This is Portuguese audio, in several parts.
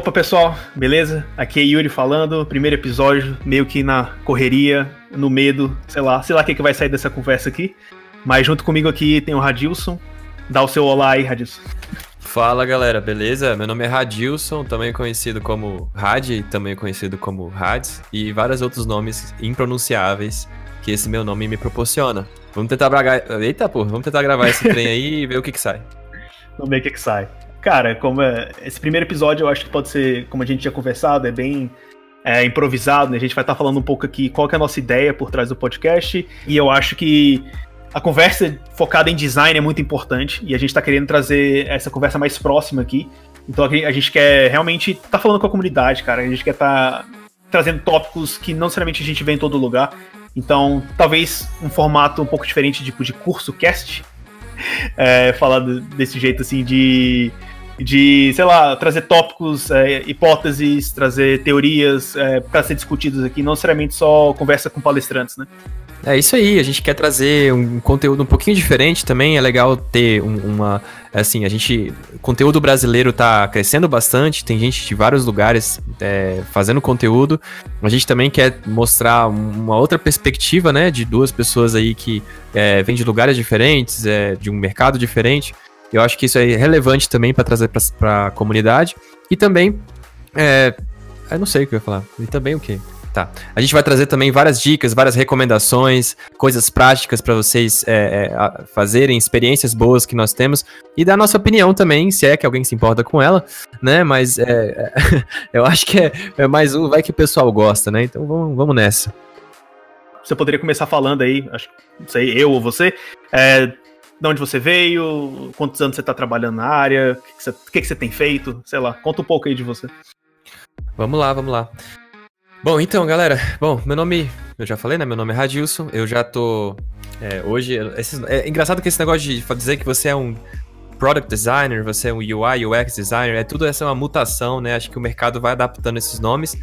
Opa pessoal, beleza? Aqui é Yuri falando, primeiro episódio, meio que na correria, no medo, sei lá, sei lá o que, que vai sair dessa conversa aqui. Mas junto comigo aqui tem o Radilson. Dá o seu olá aí, Radilson. Fala galera, beleza? Meu nome é Radilson, também conhecido como Rad, também conhecido como Rads, e vários outros nomes impronunciáveis que esse meu nome me proporciona. Vamos tentar bragar. Eita, pô, vamos tentar gravar esse trem aí e ver o que que sai. Vamos ver o que que sai. Cara, como é, esse primeiro episódio eu acho que pode ser, como a gente tinha conversado, é bem é, improvisado, né? A gente vai estar falando um pouco aqui qual é a nossa ideia por trás do podcast. E eu acho que a conversa focada em design é muito importante. E a gente está querendo trazer essa conversa mais próxima aqui. Então a gente quer realmente estar tá falando com a comunidade, cara. A gente quer estar tá trazendo tópicos que não necessariamente a gente vê em todo lugar. Então, talvez um formato um pouco diferente, tipo de curso cast. É, falar desse jeito assim de de, sei lá, trazer tópicos, é, hipóteses, trazer teorias é, para ser discutidas aqui, não necessariamente só conversa com palestrantes, né? É isso aí, a gente quer trazer um conteúdo um pouquinho diferente também, é legal ter um, uma, assim, a gente, conteúdo brasileiro tá crescendo bastante, tem gente de vários lugares é, fazendo conteúdo, a gente também quer mostrar uma outra perspectiva, né, de duas pessoas aí que é, vêm de lugares diferentes, é, de um mercado diferente, eu acho que isso é relevante também para trazer para a comunidade. E também, é, eu não sei o que eu ia falar. E também o quê? Tá. A gente vai trazer também várias dicas, várias recomendações, coisas práticas para vocês é, é, fazerem, experiências boas que nós temos e dar nossa opinião também, se é que alguém se importa com ela, né? Mas é, é eu acho que é, é, mais um, vai que o pessoal gosta, né? Então vamos, vamos nessa. Você poderia começar falando aí, acho, não sei, eu ou você, é, de onde você veio, quantos anos você está trabalhando na área, o que, que, que, que você tem feito, sei lá, conta um pouco aí de você. Vamos lá, vamos lá. Bom, então, galera, bom, meu nome, eu já falei, né? Meu nome é Radilson, eu já tô. É, hoje, é engraçado que esse negócio de dizer que você é um product designer, você é um UI, UX designer, é tudo essa é uma mutação, né? Acho que o mercado vai adaptando esses nomes.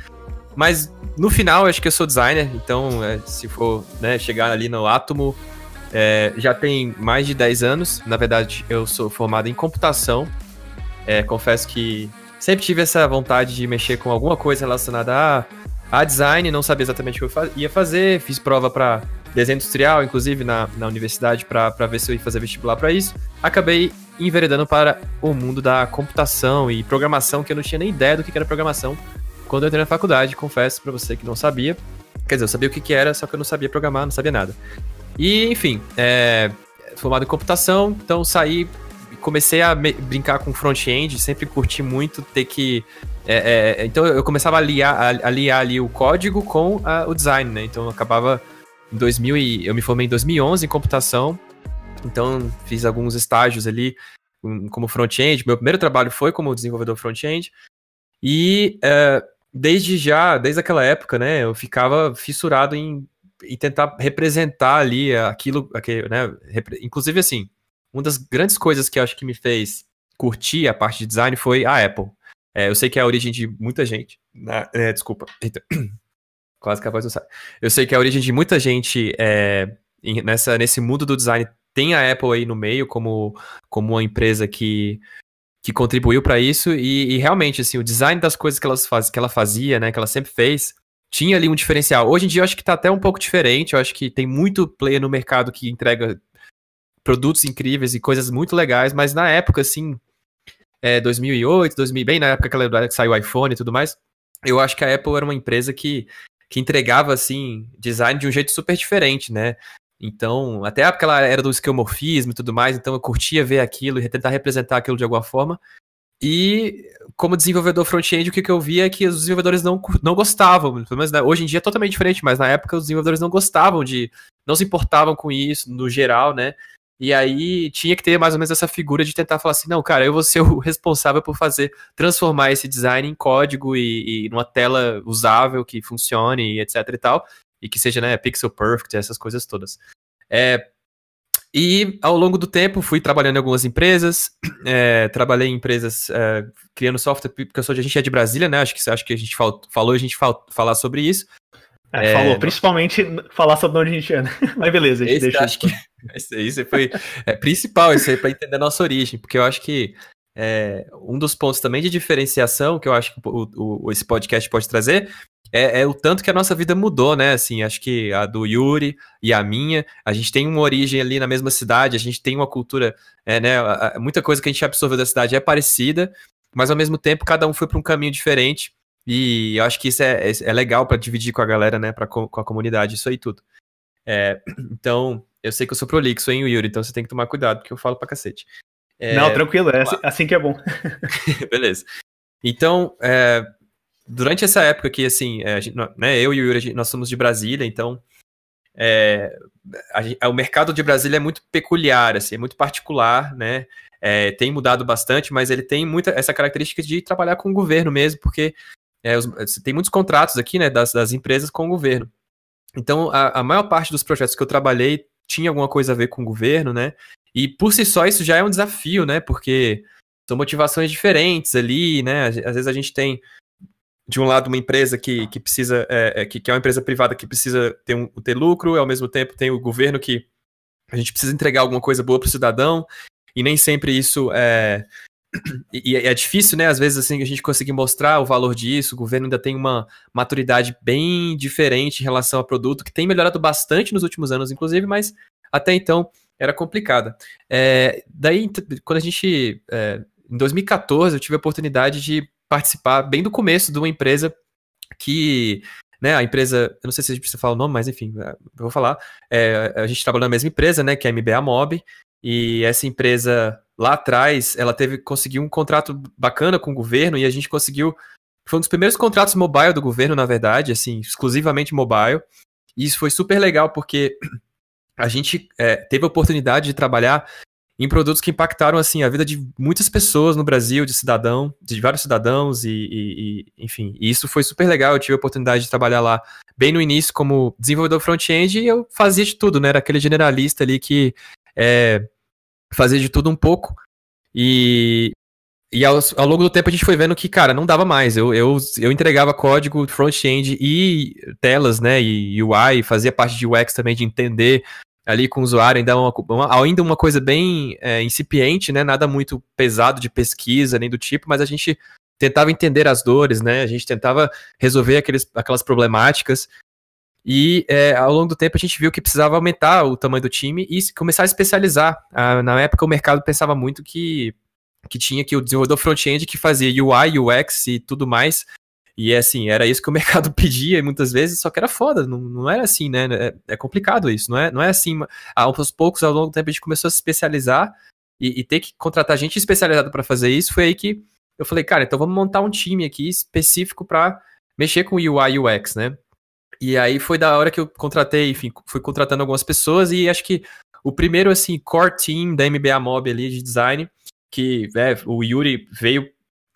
Mas no final, acho que eu sou designer, então é, se for né, chegar ali no átomo, é, já tem mais de 10 anos. Na verdade, eu sou formado em computação. É, confesso que sempre tive essa vontade de mexer com alguma coisa relacionada a, a design, não sabia exatamente o que eu ia fazer. Fiz prova para desenho industrial, inclusive na, na universidade, para ver se eu ia fazer vestibular para isso. Acabei enveredando para o mundo da computação e programação, que eu não tinha nem ideia do que era programação quando eu entrei na faculdade. Confesso para você que não sabia. Quer dizer, eu sabia o que, que era, só que eu não sabia programar, não sabia nada. E, enfim, é, formado em computação, então saí comecei a brincar com front-end, sempre curti muito ter que. É, é, então eu começava a aliar, a, aliar ali o código com a, o design, né? Então eu acabava em 2000 e eu me formei em 2011 em computação, então fiz alguns estágios ali como front-end. Meu primeiro trabalho foi como desenvolvedor front-end e é, desde já, desde aquela época, né? Eu ficava fissurado em e tentar representar ali aquilo, aquilo né? Inclusive, assim, uma das grandes coisas que eu acho que me fez curtir a parte de design foi a Apple. É, eu sei que é a origem de muita gente. Na, é, desculpa. Eita. Quase que a voz não sai. Eu sei que a origem de muita gente é, nessa, nesse mundo do design tem a Apple aí no meio como, como uma empresa que, que contribuiu para isso e, e, realmente assim o design das coisas que, elas faz, que ela fazia, né, que ela sempre fez, tinha ali um diferencial. Hoje em dia eu acho que tá até um pouco diferente, eu acho que tem muito player no mercado que entrega produtos incríveis e coisas muito legais, mas na época, assim, é, 2008, 2000, bem na época que saiu o iPhone e tudo mais, eu acho que a Apple era uma empresa que, que entregava, assim, design de um jeito super diferente, né? Então, até a época ela era do esquemorfismo e tudo mais, então eu curtia ver aquilo e tentar representar aquilo de alguma forma. E como desenvolvedor front-end, o que, que eu via é que os desenvolvedores não, não gostavam. Pelo menos né, hoje em dia é totalmente diferente, mas na época os desenvolvedores não gostavam de. não se importavam com isso, no geral, né? E aí tinha que ter mais ou menos essa figura de tentar falar assim, não, cara, eu vou ser o responsável por fazer, transformar esse design em código e, e numa tela usável que funcione e etc e tal, e que seja, né, pixel perfect, essas coisas todas. É, e ao longo do tempo fui trabalhando em algumas empresas, é, trabalhei em empresas é, criando software, porque eu sou, a gente é de Brasília, né? Acho que, acho que a gente fal, falou, a gente fal, falar sobre isso. É, falou, principalmente falar sobre onde a gente é, né? Mas beleza, a gente esse, deixa acho que Isso aí foi é, principal, isso aí para entender a nossa origem, porque eu acho que é, um dos pontos também de diferenciação que eu acho que o, o, esse podcast pode trazer é, é, o tanto que a nossa vida mudou, né? Assim, acho que a do Yuri e a minha, a gente tem uma origem ali na mesma cidade, a gente tem uma cultura, é, né? Muita coisa que a gente absorveu da cidade é parecida, mas ao mesmo tempo cada um foi para um caminho diferente. E eu acho que isso é, é, é legal para dividir com a galera, né? Pra, com a comunidade, isso aí tudo. É, então, eu sei que eu sou prolixo, hein, Yuri? Então você tem que tomar cuidado, porque eu falo pra cacete. É, Não, tranquilo, é assim, assim que é bom. Beleza. Então, é, durante essa época aqui, assim, é, gente, né, eu e o Yuri, nós somos de Brasília, então é, a, o mercado de Brasília é muito peculiar, assim, é muito particular, né? Tem mudado bastante, mas ele tem muita essa característica de trabalhar com o governo mesmo, porque é, os, tem muitos contratos aqui, né, das, das empresas com o governo. Então, a, a, maior parte dos projetos que eu trabalhei tinha alguma coisa a ver com o governo, né? E por si só isso já é um desafio, né? Porque são motivações diferentes ali, né? Às vezes a gente tem de um lado uma empresa que, que precisa, é, é, que, que é uma empresa privada que precisa ter, um, ter lucro, ao mesmo tempo tem o governo que a gente precisa entregar alguma coisa boa para o cidadão, e nem sempre isso é. E, é difícil, né? Às vezes, assim, a gente conseguir mostrar o valor disso. O governo ainda tem uma maturidade bem diferente em relação ao produto, que tem melhorado bastante nos últimos anos, inclusive, mas até então era complicada. É, daí, quando a gente. É, em 2014, eu tive a oportunidade de participar bem do começo de uma empresa que né, a empresa, eu não sei se a gente precisa falar o nome, mas enfim, é, eu vou falar. É, a gente trabalhou na mesma empresa, né, que é a MBA Mob, e essa empresa lá atrás, ela teve conseguiu um contrato bacana com o governo e a gente conseguiu foi um dos primeiros contratos mobile do governo, na verdade, assim, exclusivamente mobile. E isso foi super legal porque a gente é, teve a oportunidade de trabalhar em produtos que impactaram assim a vida de muitas pessoas no Brasil, de cidadão, de vários cidadãos e, e, e enfim, e isso foi super legal. Eu tive a oportunidade de trabalhar lá bem no início como desenvolvedor front-end e eu fazia de tudo, né? Era aquele generalista ali que é, fazia de tudo um pouco e e ao, ao, longo do tempo a gente foi vendo que, cara, não dava mais. Eu, eu, eu entregava código front-end e telas, né, e UI, fazia parte de UX também, de entender ali com o usuário, ainda uma, uma ainda uma coisa bem é, incipiente, né? Nada muito pesado de pesquisa, nem do tipo, mas a gente tentava entender as dores, né? A gente tentava resolver aqueles, aquelas problemáticas. E é, ao longo do tempo a gente viu que precisava aumentar o tamanho do time e começar a especializar. Ah, na época o mercado pensava muito que, que tinha que o desenvolvedor front-end que fazia UI, UX e tudo mais e assim, era isso que o mercado pedia muitas vezes, só que era foda, não, não era assim, né? É, é, complicado isso, não é, não é assim. Aos poucos, ao longo do tempo, a gente começou a se especializar e, e ter que contratar gente especializada para fazer isso. Foi aí que eu falei, cara, então vamos montar um time aqui específico para mexer com UI UX, né? E aí foi da hora que eu contratei, enfim, fui contratando algumas pessoas e acho que o primeiro, assim, core team da MBA Mob ali de design, que é, o Yuri veio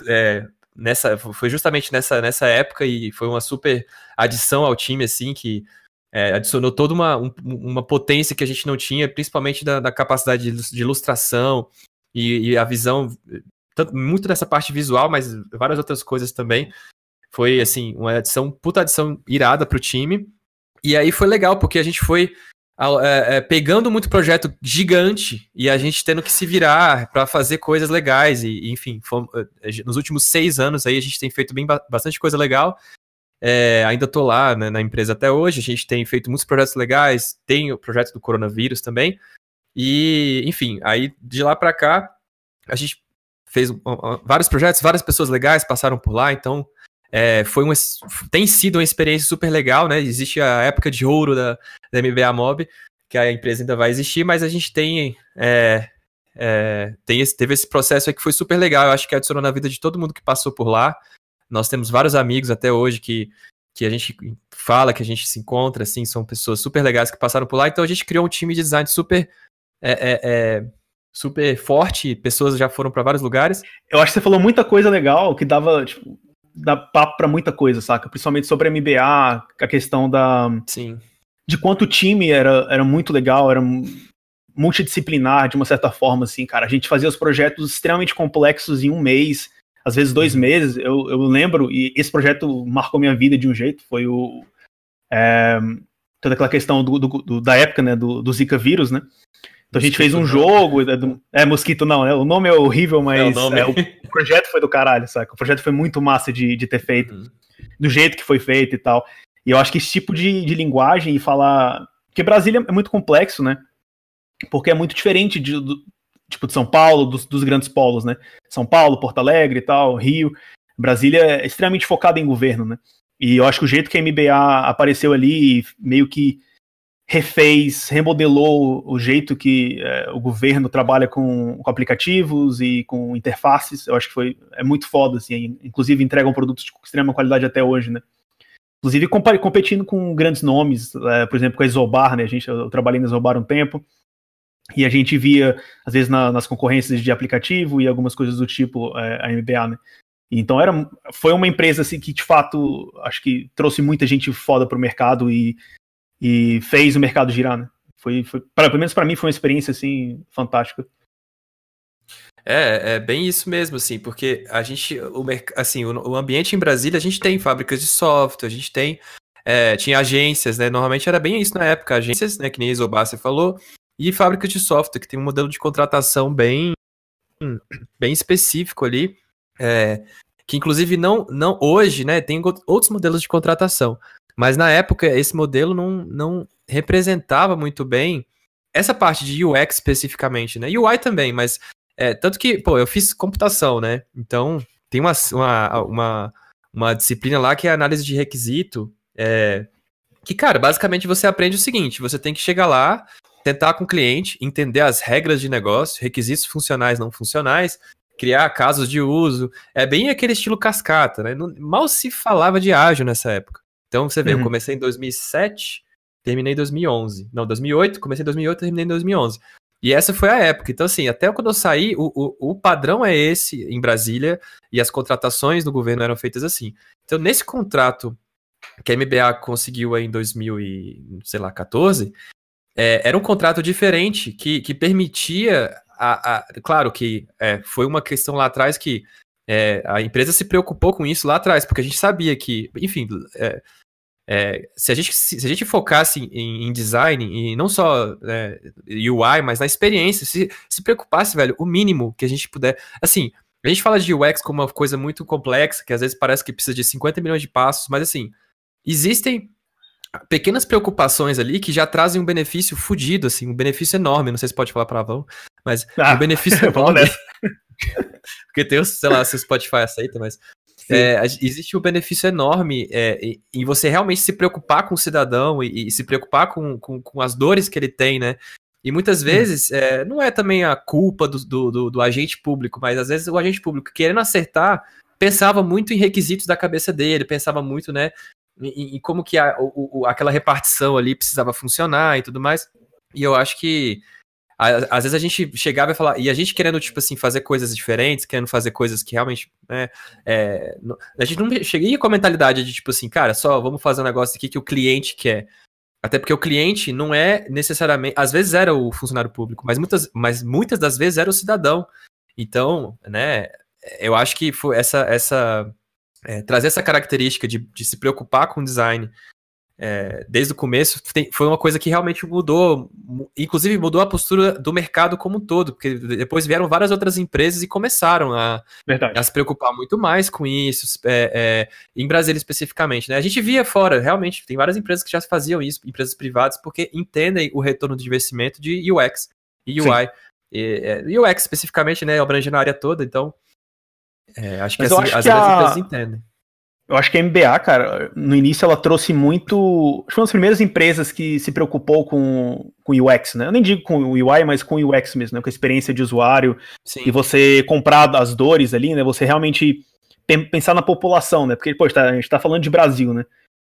é, nessa foi justamente nessa, nessa época e foi uma super adição ao time, assim, que é, adicionou toda uma, um, uma potência que a gente não tinha, principalmente da, da capacidade de, ilustração e, e, a visão, tanto, muito dessa parte visual, mas várias outras coisas também. Foi, assim, uma adição, puta adição irada pro time. E aí foi legal, porque a gente foi é, é, pegando muito projeto gigante e a gente tendo que se virar para fazer coisas legais. E, enfim, fomos, é, nos últimos seis anos aí a gente tem feito bem, bastante coisa legal. É, ainda tô lá né, na empresa até hoje, a gente tem feito muitos projetos legais, tem o projeto do coronavírus também. E, enfim, aí de lá para cá, a gente fez vários projetos, várias pessoas legais passaram por lá, então é, foi uma, tem sido uma experiência super legal, né? Existe a época de ouro da, da MBA Mob, que a empresa ainda vai existir, mas a gente tem, é, é, tem esse, teve esse processo aí que foi super legal. Eu acho que adicionou na vida de todo mundo que passou por lá. Nós temos vários amigos até hoje que, que a gente fala, que a gente se encontra, assim, são pessoas super legais que passaram por lá. Então a gente criou um time de design super é, é, é super forte, pessoas já foram para vários lugares. Eu acho que você falou muita coisa legal que dava, tipo, dá papo para muita coisa, saca? Principalmente sobre a MBA, a questão da. Sim. De quanto o time era, era muito legal, era multidisciplinar de uma certa forma, assim, cara. A gente fazia os projetos extremamente complexos em um mês, às vezes dois uhum. meses. Eu, eu lembro, e esse projeto marcou minha vida de um jeito, foi o. É, toda aquela questão do, do, do, da época, né, do, do Zika vírus, né? Então a gente fez um jogo. É, Mosquito não, né? O nome é horrível, mas é, o, nome... é, o, projeto foi do caralho, saca? O projeto foi muito massa de, de ter feito, uhum. do jeito que foi feito e tal. E eu acho que esse tipo de, de linguagem e falar. Porque Brasília é muito complexo, né? Porque é muito diferente de, do, tipo de São Paulo, dos, dos grandes polos, né? São Paulo, Porto Alegre e tal, Rio. Brasília é extremamente focada em governo, né? E eu acho que o jeito que a MBA apareceu ali, meio que refez, remodelou o jeito que é, o governo trabalha com, com, aplicativos e com interfaces. Eu acho que foi é muito foda, assim. Inclusive entregam produtos de extrema qualidade até hoje, né? Inclusive competindo com grandes nomes, é, por exemplo, com a Isobar, né? A gente, eu trabalhei na Isobar um tempo. E a gente via, às vezes, na, nas concorrências de aplicativo e algumas coisas do tipo é, a MBA, né? Então era, foi uma empresa assim que de fato acho que trouxe muita gente foda pro mercado e e fez o mercado girar, né? Foi, foi pra, pelo menos para mim foi uma experiência assim fantástica. É, é bem isso mesmo, assim, porque a gente, o, assim, o, o ambiente em Brasília, a gente tem fábricas de software, a gente tem, é, tinha agências, né, normalmente era bem isso na época, agências, né, que nem a Isobá falou, e fábricas de software, que tem um modelo de contratação bem, bem específico ali, é, que inclusive não, não hoje, né, tem outros modelos de contratação, mas na época, esse modelo não, não representava muito bem essa parte de UX especificamente, né? UI também, mas é, tanto que, pô, eu fiz computação, né? Então, tem uma, uma, uma, uma disciplina lá que é análise de requisito, é, que, cara, basicamente você aprende o seguinte: você tem que chegar lá, tentar com o cliente, entender as regras de negócio, requisitos funcionais não funcionais, criar casos de uso. É bem aquele estilo cascata, né? mal se falava de ágil nessa época. Então você vê, uhum. eu comecei em 2007, terminei em 2011. Não, 2008, comecei em 2008, terminei em 2011. E essa foi a época. Então, assim, até quando eu saí, o, o, o, padrão é esse em Brasília e as contratações do governo eram feitas assim. Então, nesse contrato que a MBA conseguiu em 2014, é, era um contrato diferente que, que permitia. A, a, claro que é, foi uma questão lá atrás que é, a empresa se preocupou com isso lá atrás, porque a gente sabia que, enfim, é, se, a gente, se a gente focasse em, em design, e não só né, UI, mas na experiência, se, se preocupasse, velho, o mínimo que a gente puder. Assim, a gente fala de UX como uma coisa muito complexa, que às vezes parece que precisa de 50 milhões de passos, mas assim, existem pequenas preocupações ali que já trazem um benefício fudido, assim, um benefício enorme. Não sei se pode falar palavrão, mas ah, um benefício enorme. Porque tem, sei lá, se o Spotify aceita, mas é, existe um benefício enorme é, em você realmente se preocupar com o cidadão e, e se preocupar com, com, com, as dores que ele tem, né? E muitas vezes é, não é também a culpa do, do, do, do, agente público, mas às vezes o agente público querendo acertar pensava muito em requisitos da cabeça dele, pensava muito, né, em, em como que a, o, aquela repartição ali precisava funcionar e tudo mais. E eu acho que às vezes a gente chegava e falava, e a gente querendo, tipo assim, fazer coisas diferentes, querendo fazer coisas que realmente, né, é, a gente não cheguei com a mentalidade de, tipo assim, cara, só vamos fazer um negócio aqui que o cliente quer. Até porque o cliente não é necessariamente, às vezes era o funcionário público, mas muitas, mas muitas das vezes era o cidadão. Então, né, eu acho que essa, essa é, trazer essa característica de, de se preocupar com o design é, desde o começo, tem, foi uma coisa que realmente mudou, inclusive mudou a postura do mercado como um todo, porque depois vieram várias outras empresas e começaram a, a se preocupar muito mais com isso, é, é, em Brasília especificamente. Né? A gente via fora, realmente, tem várias empresas que já faziam isso, empresas privadas, porque entendem o retorno de investimento de UX e UI. E, é, UX especificamente, né, abrangendo a área toda, então é, acho que assim, acho as que a... empresas entendem. Eu acho que a MBA, cara, no início ela trouxe muito. Acho que foi uma das primeiras empresas que se preocupou com, com UX, né? Eu nem digo com o UI, mas com o UX mesmo, né? Com a experiência de usuário. Sim. E você comprar as dores ali, né? Você realmente pensar na população, né? Porque, poxa, a gente tá falando de Brasil, né?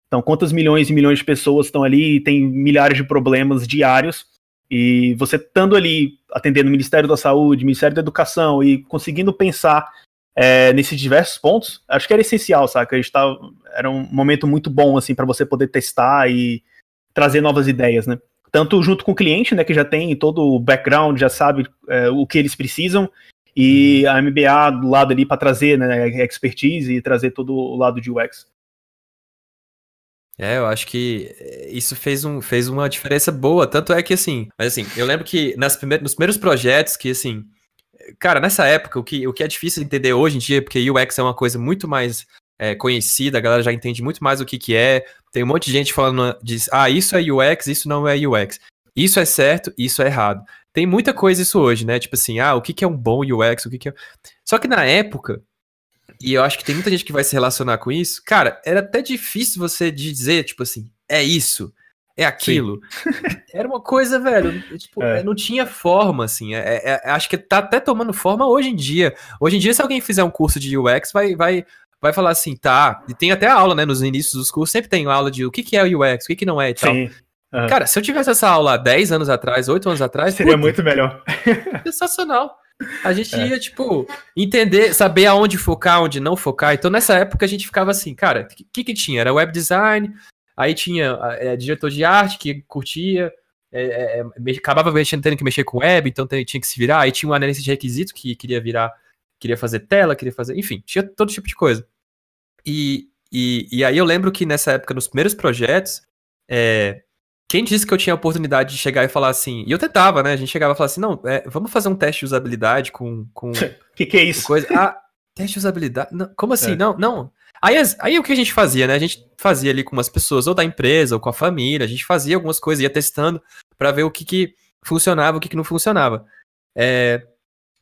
Então, quantas milhões e milhões de pessoas estão ali e tem milhares de problemas diários. E você estando ali atendendo o Ministério da Saúde, Ministério da Educação e conseguindo pensar é, nesses diversos pontos, acho que era essencial, saca? A gente tava, era um momento muito bom, assim, para você poder testar e trazer novas ideias, né? Tanto junto com o cliente, né, que já tem todo o background, já sabe é, o que eles precisam, e a MBA do lado ali para trazer né, expertise e trazer todo o lado de UX. É, eu acho que isso fez, um, fez uma diferença boa. Tanto é que, assim, mas assim, eu lembro que nas primeiros, nos primeiros projetos que, assim, cara, nessa época, o que, o que é difícil entender hoje em dia, porque UX é uma coisa muito mais é, conhecida, a galera já entende muito mais o que, que é. Tem um monte de gente falando, diz, ah, isso é UX, isso não é UX. Isso é certo, isso é errado. Tem muita coisa isso hoje, né? Tipo assim, ah, o que, que é um bom UX, o que, que é. Só que na época, e eu acho que tem muita gente que vai se relacionar com isso. Cara, era até difícil você dizer, tipo assim, é isso, é aquilo. Era uma coisa, velho, tipo, é. não tinha forma, assim. É, é, é, acho que tá até tomando forma hoje em dia. Hoje em dia, se alguém fizer um curso de UX, vai, vai, vai falar assim, tá. E tem até aula, né? Nos inícios dos cursos, sempre tem aula de o que, que é o UX, o que, que não é e tal. Sim. Uhum. Cara, se eu tivesse essa aula 10 anos atrás, 8 anos atrás. Seria puta, muito melhor. Sensacional. A gente é. ia, tipo, entender, saber aonde focar, onde não focar. Então, nessa época, a gente ficava assim, cara, o que, que tinha? Era web design, aí tinha é, diretor de arte que curtia, é, é, acabava mexendo, tendo que mexer com web, então tinha que se virar. Aí tinha um analista de requisito que queria virar, queria fazer tela, queria fazer, enfim, tinha todo tipo de coisa. E, e, e aí eu lembro que nessa época, nos primeiros projetos, é, quem disse que eu tinha a oportunidade de chegar e falar assim? E eu tentava, né? A gente chegava e falava assim: não, é, vamos fazer um teste de usabilidade com. com que que é isso? Coisa. Ah, teste de usabilidade? Não, como assim? É. Não, não. Aí, aí o que a gente fazia, né? A gente fazia ali com umas pessoas, ou da empresa, ou com a família, a gente fazia algumas coisas, ia testando para ver o que, que funcionava, o que, que não funcionava. É,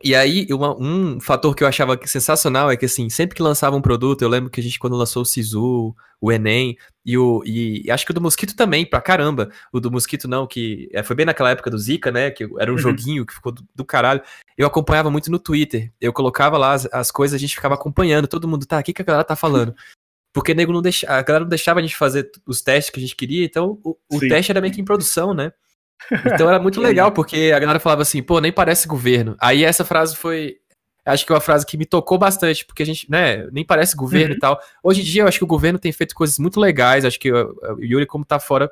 e aí, uma, um fator que eu achava sensacional é que, assim, sempre que lançava um produto, eu lembro que a gente, quando lançou o Sisu, o Enem, e o. E, acho que o do Mosquito também, pra caramba. O do Mosquito não, que é, foi bem naquela época do Zika, né? Que era um uhum. joguinho que ficou do, do, caralho. Eu acompanhava muito no Twitter. Eu colocava lá as, as coisas, a gente ficava acompanhando. Todo mundo, tá, o que, que a galera tá falando? Porque nego não deixa, a galera não deixava a gente fazer os testes que a gente queria, então o, o teste era meio que em produção, né? Então era muito legal, porque a galera falava assim, pô, nem parece governo. Aí essa frase foi. Acho que é uma frase que me tocou bastante, porque a gente, né, nem parece governo uhum. e tal. Hoje em dia, eu acho que o governo tem feito coisas muito legais. Acho que o Yuri, como tá fora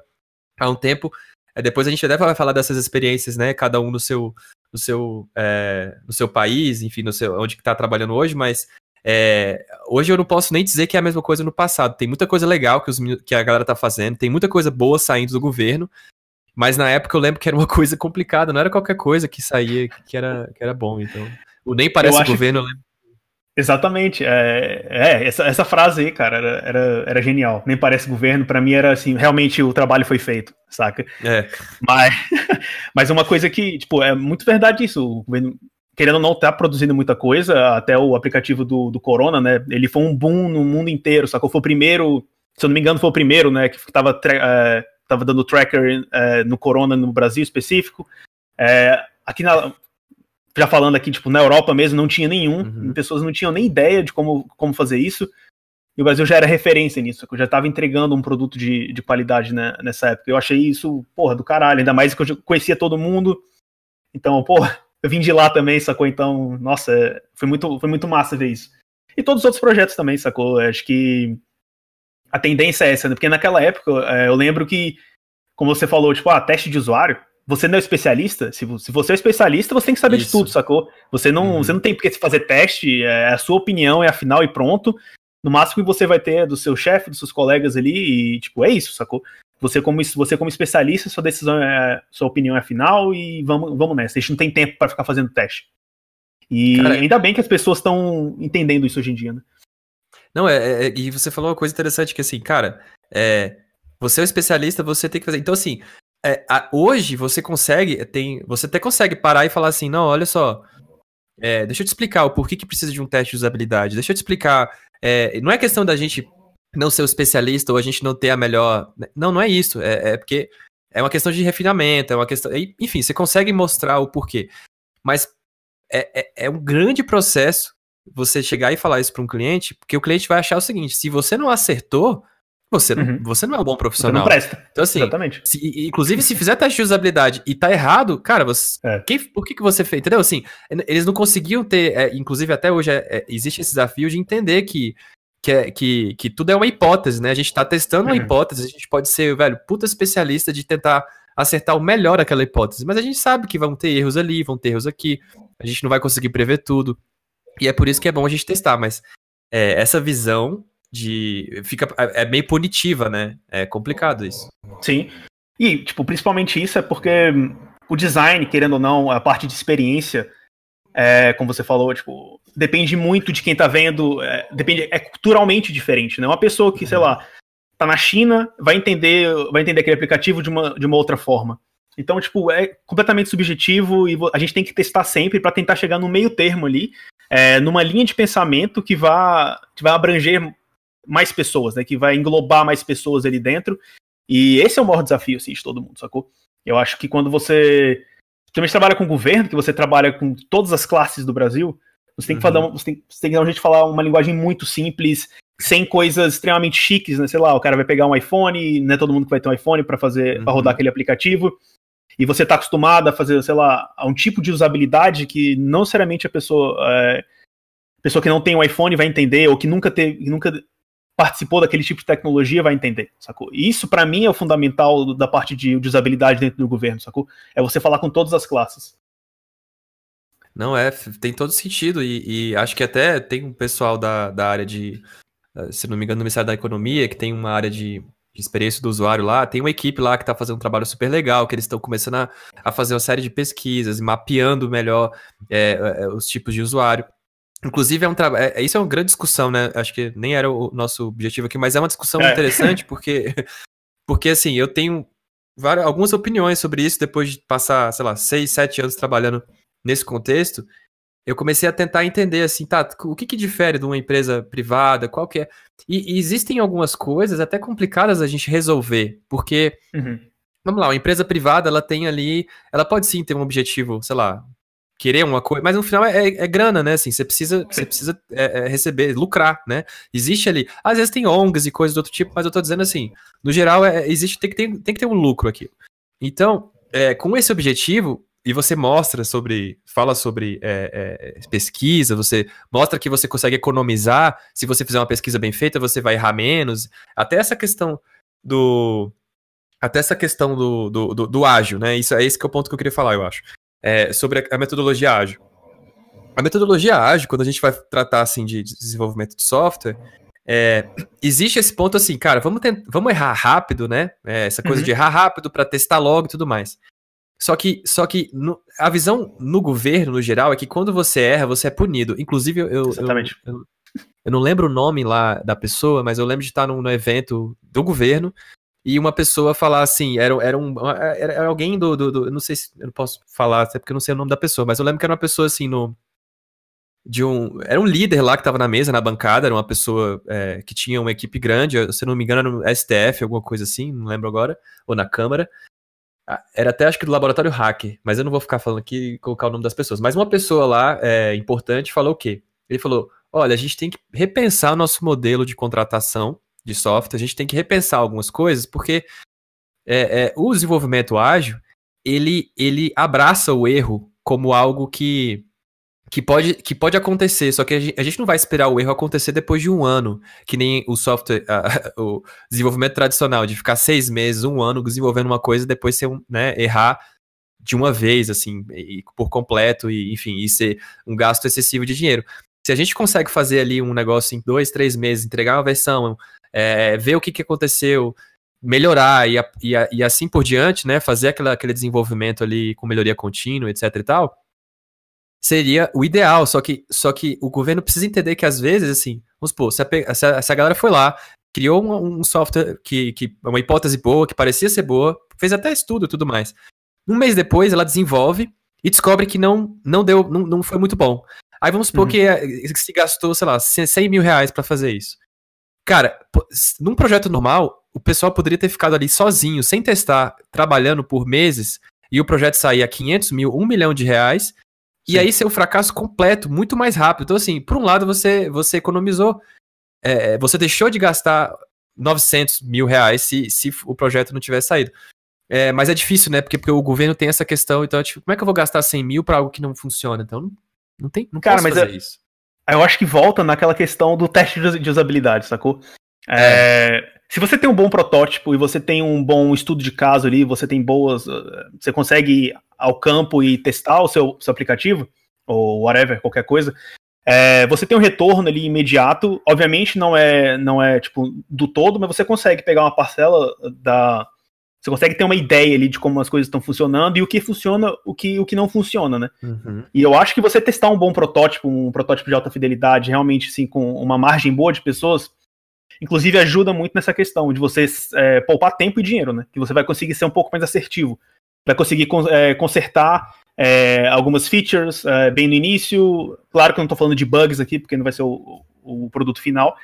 há um tempo, é, depois a gente até vai falar dessas experiências, né? Cada um no seu, no seu, é, no seu país, enfim, no seu, onde que tá trabalhando hoje, mas é, hoje eu não posso nem dizer que é a mesma coisa no passado. Tem muita coisa legal que, os, que a galera tá fazendo, tem muita coisa boa saindo do governo, mas na época eu lembro que era uma coisa complicada, não era qualquer coisa que saía que era, que era bom. Então, o nem parece acho... governo, eu lembro. Exatamente. É, é essa, essa frase aí, cara, era, era, era genial. Nem parece governo, para mim era assim, realmente o trabalho foi feito, saca? É. Mas, mas uma coisa que, tipo, é muito verdade isso. O governo, querendo ou não, tá produzindo muita coisa, até o aplicativo do, do Corona, né? Ele foi um boom no mundo inteiro, sacou? Foi o primeiro, se eu não me engano, foi o primeiro, né? Que tava. É, estava dando tracker é, no Corona no Brasil específico. É, aqui na, já falando aqui, tipo, na Europa mesmo não tinha nenhum, uhum. pessoas não tinham nem ideia de como, como fazer isso. E o Brasil já era referência nisso, eu já estava entregando um produto de, de qualidade né, nessa época. Eu achei isso, porra, do caralho, ainda mais que eu conhecia todo mundo. Então, porra, eu vim de lá também, sacou? Então, nossa, foi muito, foi muito massa ver isso. E todos os outros projetos também, sacou? Eu acho que a tendência é essa, né? Porque naquela época, é, eu lembro que, como você falou, tipo, ah, teste de usuário, você não é especialista, se, se você é especialista, você tem que saber Isso. de tudo, sacou? Você não, uhum. você não tem porque fazer teste, é a sua opinião, é a final e pronto. No máximo que você vai ter do seu chefe, dos seus colegas ali, e tipo, é isso, sacou? Você como, você como especialista, sua decisão é, sua opinião é final e vamos, vamos nessa. A gente não tem tempo para ficar fazendo teste. E Cara, ainda bem que as pessoas estão entendendo isso hoje em dia, né? Não, é, é, é, e você falou uma coisa interessante que assim, cara, é, você é um especialista, você tem que fazer. Então, assim, é, a, hoje você consegue, tem, você até consegue parar e falar assim, não, olha só, é, deixa eu te explicar o porquê que precisa de um teste de usabilidade. Deixa eu te explicar. É, não é questão da gente não ser o especialista ou a gente não ter a melhor. Não, não é isso. É, é porque é uma questão de refinamento, é uma questão. Enfim, você consegue mostrar o porquê. Mas é, é um grande processo você chegar e falar isso para um cliente, porque o cliente vai achar o seguinte: se você não acertou, você, uhum. não, você não é um bom profissional. Você não presta. Então, assim, Exatamente. Se, inclusive, se fizer teste de usabilidade e tá errado, cara, você, é. quem, por que, que você fez? Entendeu? Assim, eles não conseguiam ter, é, inclusive até hoje é, é, existe esse desafio de entender que, que, é, que, que tudo é uma hipótese, né? A gente tá testando uma uhum. hipótese, a gente pode ser, velho, puta especialista de tentar acertar o melhor aquela hipótese, mas a gente sabe que vão ter erros ali, vão ter erros aqui, a gente não vai conseguir prever tudo. E é por isso que é bom a gente testar, mas é, essa visão de. Fica, é, é meio punitiva, né? É complicado isso. Sim. E, tipo, principalmente isso é porque o design, querendo ou não, a parte de experiência, é, como você falou, tipo, depende muito de quem tá vendo, é, depende, é culturalmente diferente, né? Uma pessoa que, sei lá, tá na China, vai entender, vai entender aquele aplicativo de uma, de uma outra forma. Então, tipo, é completamente subjetivo e a gente tem que testar sempre para tentar chegar no meio termo ali, é, numa linha de pensamento que vá, que vai abranger mais pessoas, né? Que vai englobar mais pessoas ali dentro. E esse é o maior desafio, assim, de todo mundo, sacou? Eu acho que quando você também trabalha com governo, que você trabalha com todas as classes do Brasil, você tem que, uhum. falar, você tem, você tem que dar um jeito de falar uma linguagem muito simples, sem coisas extremamente chiques, né? Sei lá, o cara vai pegar um iPhone, não é todo mundo que vai ter um iPhone para fazer, uhum. para rodar aquele aplicativo. E você está acostumado a fazer, sei lá, a um tipo de usabilidade que não necessariamente a pessoa, é, pessoa que não tem um iPhone vai entender, ou que nunca teve, nunca participou daquele tipo de tecnologia vai entender, sacou? Isso, para mim, é o fundamental da parte de usabilidade dentro do governo, sacou? É você falar com todas as classes. Não, é, tem todo sentido, e, e acho que até tem um pessoal da, da área de, eh, se não me engano, no Ministério da Economia, que tem uma área de, de experiência do usuário lá, tem uma equipe lá que está fazendo um trabalho super legal, que eles estão começando a, a, fazer uma série de pesquisas, mapeando melhor é, é, os tipos de usuário. Inclusive, é um trabalho. É, isso é uma grande discussão, né? Acho que nem era o nosso objetivo aqui, mas é uma discussão é. interessante, porque, porque assim, eu tenho várias, algumas opiniões sobre isso depois de passar, sei lá, seis, sete anos trabalhando nesse contexto. Eu comecei a tentar entender assim, tá, o que, que difere de uma empresa privada, qual que é. E, e existem algumas coisas até complicadas a gente resolver, porque. Uhum. Vamos lá, uma empresa privada, ela tem ali. Ela pode sim ter um objetivo, sei lá, querer uma coisa, mas no final é, é, é, grana, né? Assim, você precisa, você precisa é, é, receber, lucrar, né? Existe ali, às vezes tem ONGs e coisas do outro tipo, mas eu tô dizendo assim, no geral é, existe tem que ter, tem que ter um lucro aqui. Então, é, com esse objetivo e você mostra sobre, fala sobre pesquisa, você mostra que você consegue economizar, se você fizer uma pesquisa bem feita, você vai errar menos. Até essa questão do até essa questão do, do, do, do ágil, né? Isso é esse que é o ponto que eu queria falar, eu acho é, sobre a metodologia ágil. A metodologia ágil, quando a gente vai tratar assim de desenvolvimento de software, é, existe esse ponto assim, cara, vamos, vamos errar rápido, né? É, essa coisa uhum. de errar rápido para testar logo e tudo mais. Só que, só que no, a visão no governo, no geral, é que quando você erra, você é punido. Inclusive, eu, Exatamente. eu, eu, eu não lembro o nome lá da pessoa, mas eu lembro de estar num, num evento do governo e uma pessoa falar assim, era, era, um, era, alguém do, do, do, não sei se, eu não posso falar, até porque eu não sei o nome da pessoa, mas eu lembro que era uma pessoa assim, no, de um, era um líder lá que estava na mesa, na bancada, era uma pessoa é, que tinha uma equipe grande, se não me engano era no STF, alguma coisa assim, não lembro agora, ou na Câmara, era até acho que do laboratório hacker, mas eu não vou ficar falando aqui e colocar o nome das pessoas. Mas uma pessoa lá, é, importante, falou o quê? Ele falou: olha, a gente tem que repensar o nosso modelo de contratação de software, a gente tem que repensar algumas coisas, porque é, é, o desenvolvimento ágil, ele, ele abraça o erro como algo que, que, pode, que pode acontecer, só que a gente, a gente não vai esperar o erro acontecer depois de um ano, que nem o software, o desenvolvimento tradicional, de ficar seis meses, um ano desenvolvendo uma coisa e depois ser, né, errar de uma vez, assim, e, por completo, e enfim, e ser um gasto excessivo de dinheiro. Se a gente consegue fazer ali um negócio em dois, três meses, entregar uma versão, é, ver o que, que aconteceu, melhorar e, e, e, assim por diante, né? Fazer aquela, aquele desenvolvimento ali com melhoria contínua, etc e tal, seria o ideal. Só que, só que o governo precisa entender que às vezes, assim, vamos supor, se a, se a, se a galera foi lá, criou um, um, software que, que uma hipótese boa, que parecia ser boa, fez até estudo e tudo mais. Um mês depois, ela desenvolve e descobre que não, não deu, não, não foi muito bom. Aí vamos supor uhum. que eh, se gastou, sei lá, 100 mil reais para fazer isso. Cara, num projeto normal, o pessoal poderia ter ficado ali sozinho, sem testar, trabalhando por meses, e o projeto sair a 500 mil, 1 milhão de reais, Sim. e aí ser um fracasso completo, muito mais rápido. Então, assim, por um lado, você, você economizou, é, é você deixou de gastar 900 mil reais se, se o projeto não tivesse saído. É, mas é difícil, né? Porque, porque o governo tem essa questão, então, tipo, como é que eu vou gastar 100 mil para algo que não funciona? Então, não, não tem, não Cara, mas fazer é, isso eu acho que volta naquela questão do teste de usabilidade, sacou? É. Se você tem um bom protótipo e você tem um bom estudo de caso ali, você tem boas. Uh, você consegue ir ao campo e testar o seu, seu aplicativo, ou whatever, qualquer coisa. é, você tem um retorno ali imediato. Obviamente não é, não é tipo do todo, mas você consegue pegar uma parcela da. Você consegue ter uma ideia ali de como as coisas estão funcionando e o que funciona, o que, o que não funciona, né? Uhum. E eu acho que você testar um bom protótipo, um protótipo de alta fidelidade, realmente assim, com uma margem boa de pessoas, inclusive ajuda muito nessa questão de você é, poupar tempo e dinheiro, né? Que você vai conseguir ser um pouco mais assertivo. Vai conseguir é, consertar é, algumas features é, bem no início. Claro que eu não estou falando de bugs aqui, porque não vai ser o, o, produto final.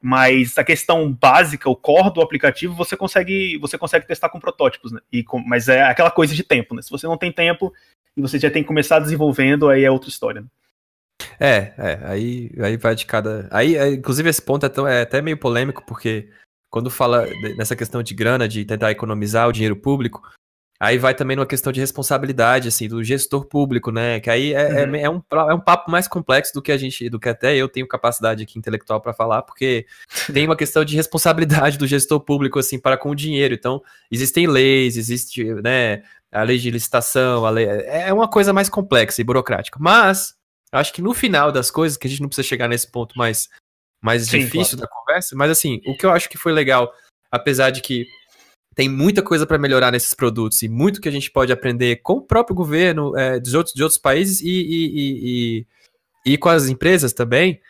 Mas a questão básica, o core do aplicativo, você consegue, você consegue testar com protótipos, né? E com, mas é aquela coisa de tempo, né? Se você não tem tempo e você já tem que começar desenvolvendo, aí é outra história. Né? É, é, aí, aí vai de cada. Aí, é, inclusive, esse ponto é, tão, é até meio polêmico, porque quando fala nessa questão de grana, de tentar economizar o dinheiro público, Aí vai também numa questão de responsabilidade, assim, do gestor público, né? Que aí é, é uhum. é, é, um, é um papo mais complexo do que a gente, do que até eu tenho capacidade aqui intelectual para falar, porque tem uma questão de responsabilidade do gestor público, assim, para com o dinheiro. Então, existem leis, existe, né, a lei de licitação, a lei, é, é uma coisa mais complexa e burocrática. Mas, acho que no final das coisas, que a gente não precisa chegar nesse ponto mais, mais Sim, difícil claro. da conversa, mas assim, o que eu acho que foi legal, apesar de que tem muita coisa para melhorar nesses produtos e muito que a gente pode aprender com o próprio governo é, dos outros, de outros países e, e, e, e, com as empresas também.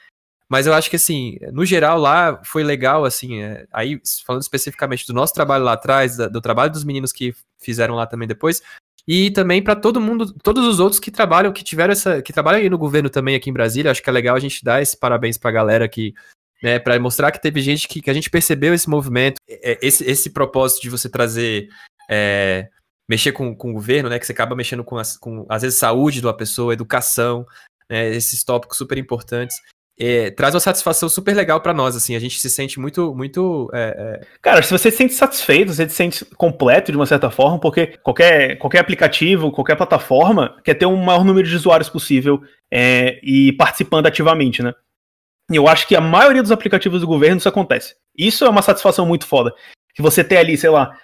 Mas eu acho que, assim, no geral lá foi legal, assim, é, aí falando especificamente do nosso trabalho lá atrás, da, do trabalho dos meninos que fizeram lá também depois, e também para todo mundo, todos os outros que trabalham, que tiveram essa, que trabalham aí no governo também aqui em Brasília, acho que é legal a gente dar esse parabéns para a galera que né, para mostrar que teve gente que, que a gente percebeu esse movimento, é, esse, esse propósito de você trazer, é, mexer com, com o governo, né, que você acaba mexendo com, as, com às vezes, saúde de uma pessoa, educação, né, esses tópicos super importantes. É, traz uma satisfação super legal para nós, assim, a gente se sente muito, muito... É, é... Cara, se você se sente satisfeito, você se sente completo de uma certa forma, porque qualquer, qualquer aplicativo, qualquer plataforma quer ter um maior número de usuários possível é, e participando ativamente, né? E eu acho que a maioria dos aplicativos do governo isso acontece. Isso é uma satisfação muito foda. Que você ter ali, sei lá,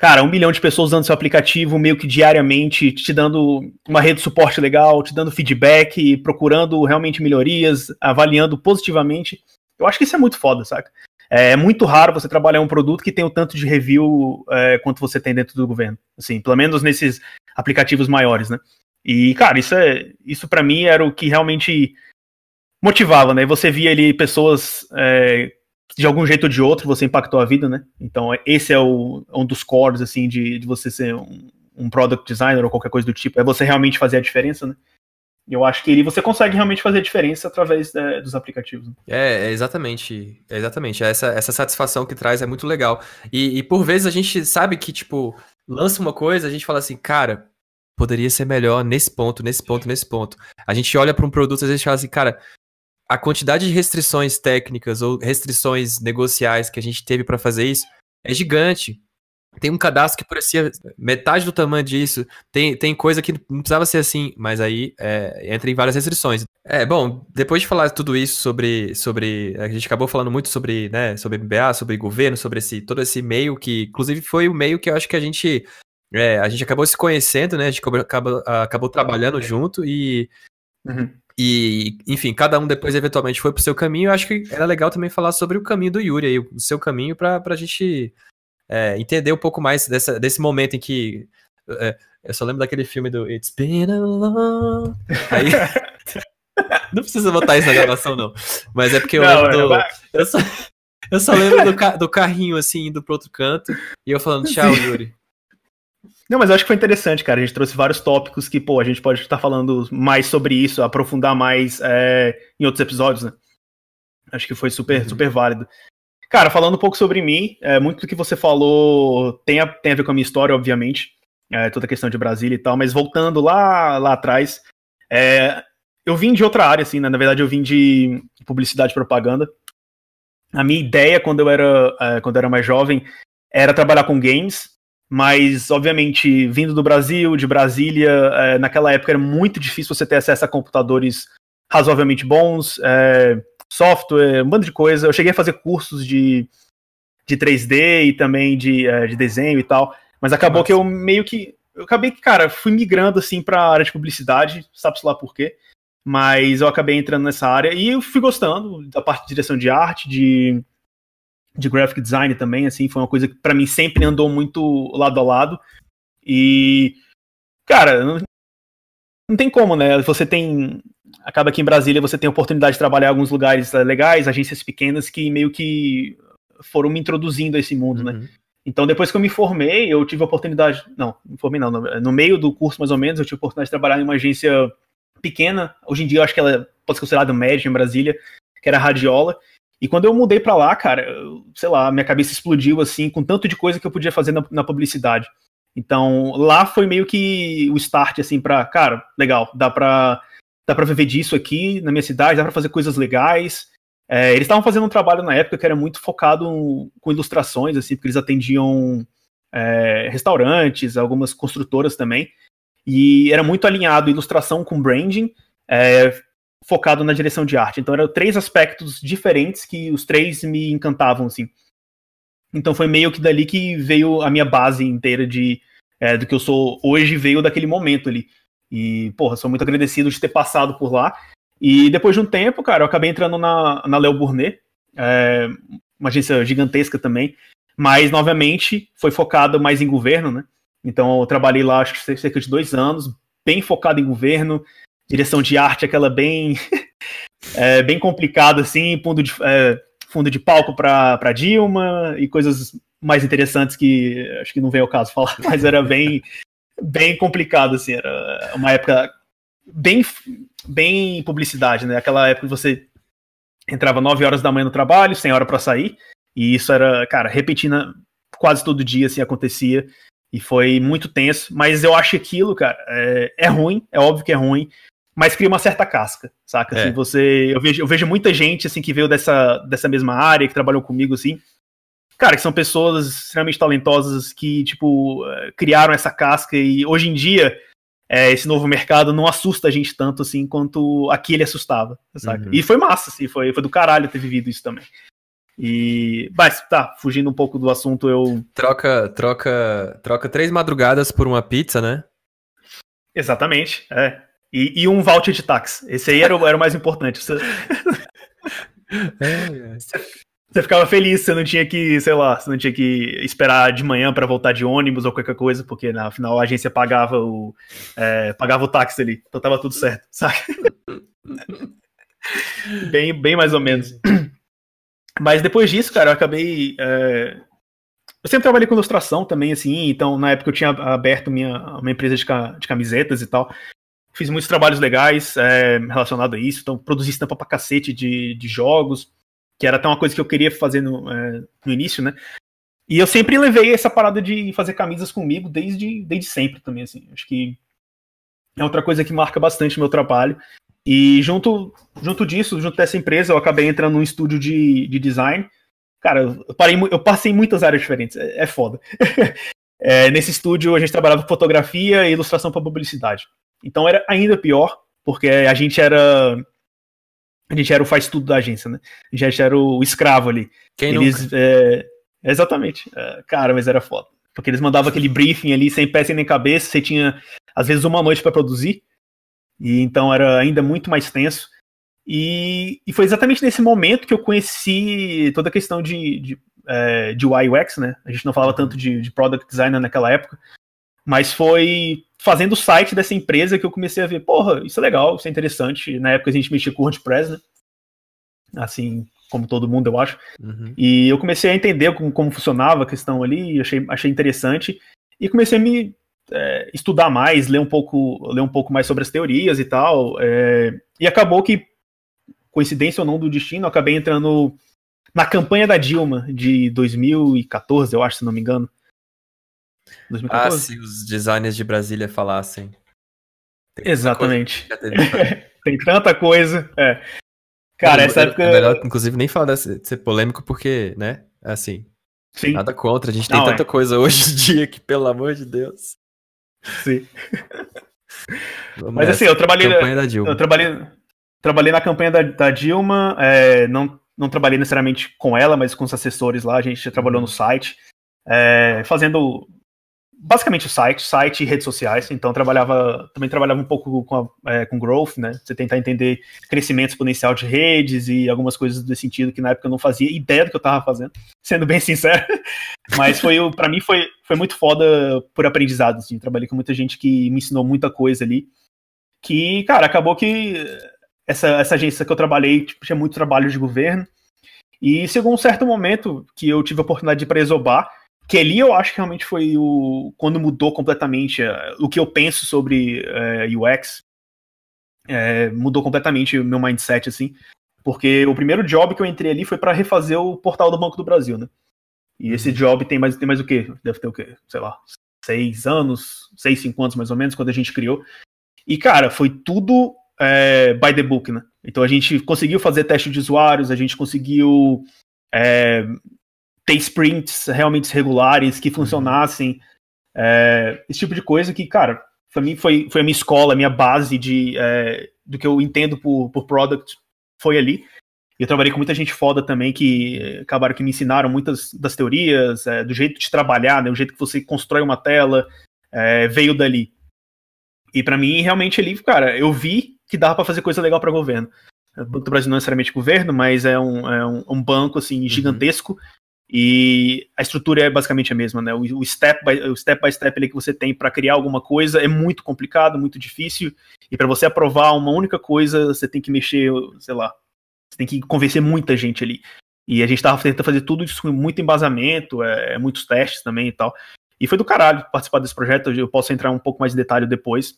cara, um milhão de pessoas usando seu aplicativo meio que diariamente, te dando uma rede de suporte legal, te dando feedback, procurando realmente melhorias, avaliando positivamente. Eu acho que isso é muito foda, saca? É muito raro você trabalhar um produto que tem o tanto de review é, quanto você tem dentro do governo. Assim, pelo menos nesses aplicativos maiores, né? E, cara, isso é. Isso para mim era o que realmente motivava, né? Você via ali pessoas é, de algum jeito ou de outro você impactou a vida, né? Então esse é o, um dos cores assim de, de você ser um, um, product designer ou qualquer coisa do tipo, é você realmente fazer a diferença, né? Eu acho que ali você consegue realmente fazer a diferença através é, dos aplicativos. Né? É, é, exatamente, é exatamente. Essa, essa satisfação que traz é muito legal. E, e por vezes a gente sabe que, tipo, lança uma coisa, a gente fala assim, cara, poderia ser melhor nesse ponto, nesse ponto, nesse ponto. A gente olha para um produto, às vezes fala assim, cara, a quantidade de restrições técnicas ou restrições negociais que a gente teve para fazer isso é gigante. Tem um cadastro que parecia metade do tamanho disso. Tem, tem coisa que não precisava ser assim, mas aí é, entra em várias restrições. É, bom, depois de falar tudo isso sobre. sobre a gente acabou falando muito sobre, né, sobre MBA, sobre governo, sobre esse, todo esse meio que, inclusive, foi o meio que eu acho que a gente. É, a gente acabou se conhecendo, né? A gente acabou, acabou trabalhando junto e. Uhum. E, enfim, cada um depois eventualmente foi pro seu caminho. Eu acho que era legal também falar sobre o caminho do Yuri aí, o seu caminho, pra, pra gente é, entender um pouco mais dessa, desse momento em que. É, eu só lembro daquele filme do It's Been a Long. Aí. não precisa botar isso na gravação, não. Mas é porque eu não, lembro do. Eu só, eu só lembro do, do carrinho assim indo pro outro canto e eu falando tchau, Yuri. Não, mas eu acho que foi interessante, cara. A gente trouxe vários tópicos que, pô, a gente pode estar falando mais sobre isso, aprofundar mais é, em outros episódios, né? Acho que foi super, uhum. super válido. Cara, falando um pouco sobre mim, é, muito do que você falou tem a, tem a ver com a minha história, obviamente. É, toda a questão de Brasília e tal, mas voltando lá, lá atrás, é, eu vim de outra área, assim, né? Na verdade, eu vim de publicidade e propaganda. A minha ideia, quando eu era, é, quando eu era mais jovem, era trabalhar com games, mas obviamente vindo do Brasil, de Brasília, é, naquela época era muito difícil você ter acesso a computadores razoavelmente bons, é, software, um bando de coisa. Eu cheguei a fazer cursos de, de 3D e também de, é, de desenho e tal, mas acabou Nossa. que eu meio que eu acabei que, cara, fui migrando assim para a área de publicidade, sabe-se lá por quê. mas eu acabei entrando nessa área e eu fui gostando da parte de direção de arte, de, de graphic design também, assim, foi uma coisa que para mim sempre andou muito lado a lado. E, cara, não, não tem como, né? Você tem. Acaba aqui em Brasília, você tem a oportunidade de trabalhar em alguns lugares eh, legais, agências pequenas que meio que foram me introduzindo a esse mundo, né? uhum. né? Então, depois que eu me formei, eu tive a oportunidade. Não, me formei não. No meio do curso, mais ou menos, eu tive a oportunidade de trabalhar em uma agência pequena. Hoje em dia, eu acho que ela pode ser considerada média em Brasília, que era a Radiola. E quando eu mudei para lá, cara, eu, sei lá, minha cabeça explodiu assim, com tanto de coisa que eu podia fazer na, na publicidade. Então, lá foi meio que o start, assim, pra, cara, legal, dá pra, dá pra viver disso aqui na minha cidade, dá pra fazer coisas legais. É, eles estavam fazendo um trabalho na época que era muito focado com ilustrações, assim, porque eles atendiam é, restaurantes, algumas construtoras também. E era muito alinhado ilustração com branding, é, focado na direção de arte. Então eram três aspectos diferentes que os três me encantavam, assim. Então foi meio que dali que veio a minha base inteira de é, do que eu sou hoje, veio daquele momento ali. E, porra, sou muito agradecido de ter passado por lá. E depois de um tempo, cara, eu acabei entrando na, na Léo Burnet, é, uma agência gigantesca também, mas, novamente, foi focado mais em governo, né? Então eu trabalhei lá, acho que cerca de dois anos, bem focado em governo, direção de arte, aquela bem, é, bem complicada, assim, fundo de, é, fundo de palco para Dilma e coisas mais interessantes que acho que não vem ao caso falar, mas era bem, bem complicado, assim, era uma época bem, bem publicidade, né? Aquela época que você entrava 9 horas da manhã no trabalho, sem hora para sair, e isso era, cara, repentina quase todo dia, assim, acontecia. E foi muito tenso, mas eu acho aquilo, cara, é, é ruim, é óbvio que é ruim, mas cria uma certa casca, saca? Assim, é. Assim, você, eu vejo, eu vejo muita gente assim que veio dessa, dessa mesma área, que trabalhou comigo assim, cara, que são pessoas extremamente talentosas que tipo eh, criaram essa casca e hoje em dia é, esse novo mercado não assusta a gente tanto assim quanto aquele assustava, saca? Uhum. E foi massa, assim, foi, foi do caralho ter vivido isso também. E. Mas, tá, fugindo um pouco do assunto, eu. Troca, troca, troca três madrugadas por uma pizza, né? Exatamente, é. E, e um voucher de táxi. Esse aí era, o, era o mais importante. Você... É, é. você ficava feliz, você não tinha que, sei lá, você não tinha que esperar de manhã para voltar de ônibus ou qualquer coisa, porque na final a agência pagava o é, pagava o táxi ali, então tava tudo certo, sabe? bem, bem mais ou menos. Mas depois disso, cara, eu acabei. É... Eu sempre trabalhei com ilustração também, assim, então na época eu tinha aberto minha, uma empresa de, ca... de camisetas e tal. Fiz muitos trabalhos legais é, relacionados a isso, então produzi estampa pra cacete de, de jogos, que era até uma coisa que eu queria fazer no, é, no início, né? E eu sempre levei essa parada de fazer camisas comigo desde, desde sempre também, assim. Acho que é outra coisa que marca bastante o meu trabalho. E junto, junto disso, junto dessa empresa, eu acabei entrando num estúdio de, de design. Cara, eu, parei, eu passei em muitas áreas diferentes, é, é foda. é, nesse estúdio a gente trabalhava com fotografia e ilustração para publicidade. Então era ainda pior, porque a gente era. A gente era o faz tudo da agência, né? A gente era o escravo ali. Quem eles, nunca? É, exatamente. É, cara, mas era foda. Porque eles mandavam aquele briefing ali sem pé sem nem cabeça, você tinha às vezes uma noite para produzir. E então era ainda muito mais tenso. E, e, foi exatamente nesse momento que eu conheci toda a questão de, de, é, de UX, né? A gente não falava tanto de, de product designer naquela época, mas foi fazendo o site dessa empresa que eu comecei a ver, porra, isso é legal, isso é interessante. Na época a gente mexia com WordPress, né? Assim como todo mundo, eu acho. Uhum. E eu comecei a entender como, como funcionava a questão ali, achei, achei interessante. E comecei a me é, estudar mais, ler um pouco, ler um pouco mais sobre as teorias e tal. É, e acabou que, coincidência ou não do destino, acabei entrando na campanha da Dilma de 2014, eu acho, se não me engano. 2014? Ah, se os designers de Brasília falassem. Tem Exatamente. Tem tanta coisa. É. Cara, essa época. É melhor, inclusive, nem falar de ser polêmico, porque, né? Assim. Sim. Nada contra. A gente tem Não, tanta é. coisa hoje em dia que, pelo amor de Deus. Sim. Mas assim, eu trabalhei. Campanha da Dilma. Eu trabalhei, trabalhei na campanha da, da Dilma, é, não, não trabalhei necessariamente com ela, mas com os assessores lá, a gente trabalhou no uhum. site, é, fazendo basicamente o site, site e redes sociais. Então trabalhava, também trabalhava um pouco com, a, é, com growth, né? Você tentar entender crescimento exponencial de redes e algumas coisas desse sentido que na época eu não fazia ideia do que eu estava fazendo, sendo bem sincero. Mas foi para mim foi, foi muito foda por aprendizado, assim. Trabalhei com muita gente que me ensinou muita coisa ali. Que, cara, acabou que essa, essa agência que eu trabalhei tipo, tinha muito trabalho de governo. E chegou um certo momento que eu tive a oportunidade de ir para Exobar, que ali eu acho que realmente foi o quando mudou completamente uh, o que eu penso sobre uh, eh, UX. É, mudou completamente o meu mindset, assim. Porque o primeiro job que eu entrei ali foi para refazer o portal do Banco do Brasil, né? E esse uhum. job tem mais, tem mais o quê? Deve ter o quê? Sei lá, seis anos, seis, cinco anos mais ou menos, quando a gente criou. E, cara, foi tudo é, by the book, né? Então a gente conseguiu fazer teste de usuários, a gente conseguiu é, ter sprints realmente regulares que uhum. funcionassem. É, esse tipo de coisa que, cara, para mim foi, foi a minha escola, a minha base de, é, do que eu entendo por, por product foi ali. Eu trabalhei com muita gente foda também que acabaram que me ensinaram muitas das teorias, é, do jeito de trabalhar, né, o jeito que você constrói uma tela, é, veio dali. E para mim, realmente ali, cara, eu vi que dava para fazer coisa legal para governo. O Banco do Brasil não é necessariamente governo, mas é um, é um, um banco assim uhum. E a estrutura é basicamente a mesma, né? O, step, by, o step by step que você tem para criar alguma coisa é muito complicado, muito difícil. E para você aprovar uma única coisa, você tem que mexer, sei lá, você tem que convencer muita gente ali. E a gente tava tentando fazer tudo isso com muito embasamento, é, é, muitos testes também e tal. E foi do caralho participar desse projeto. Eu posso entrar um pouco mais em detalhe depois.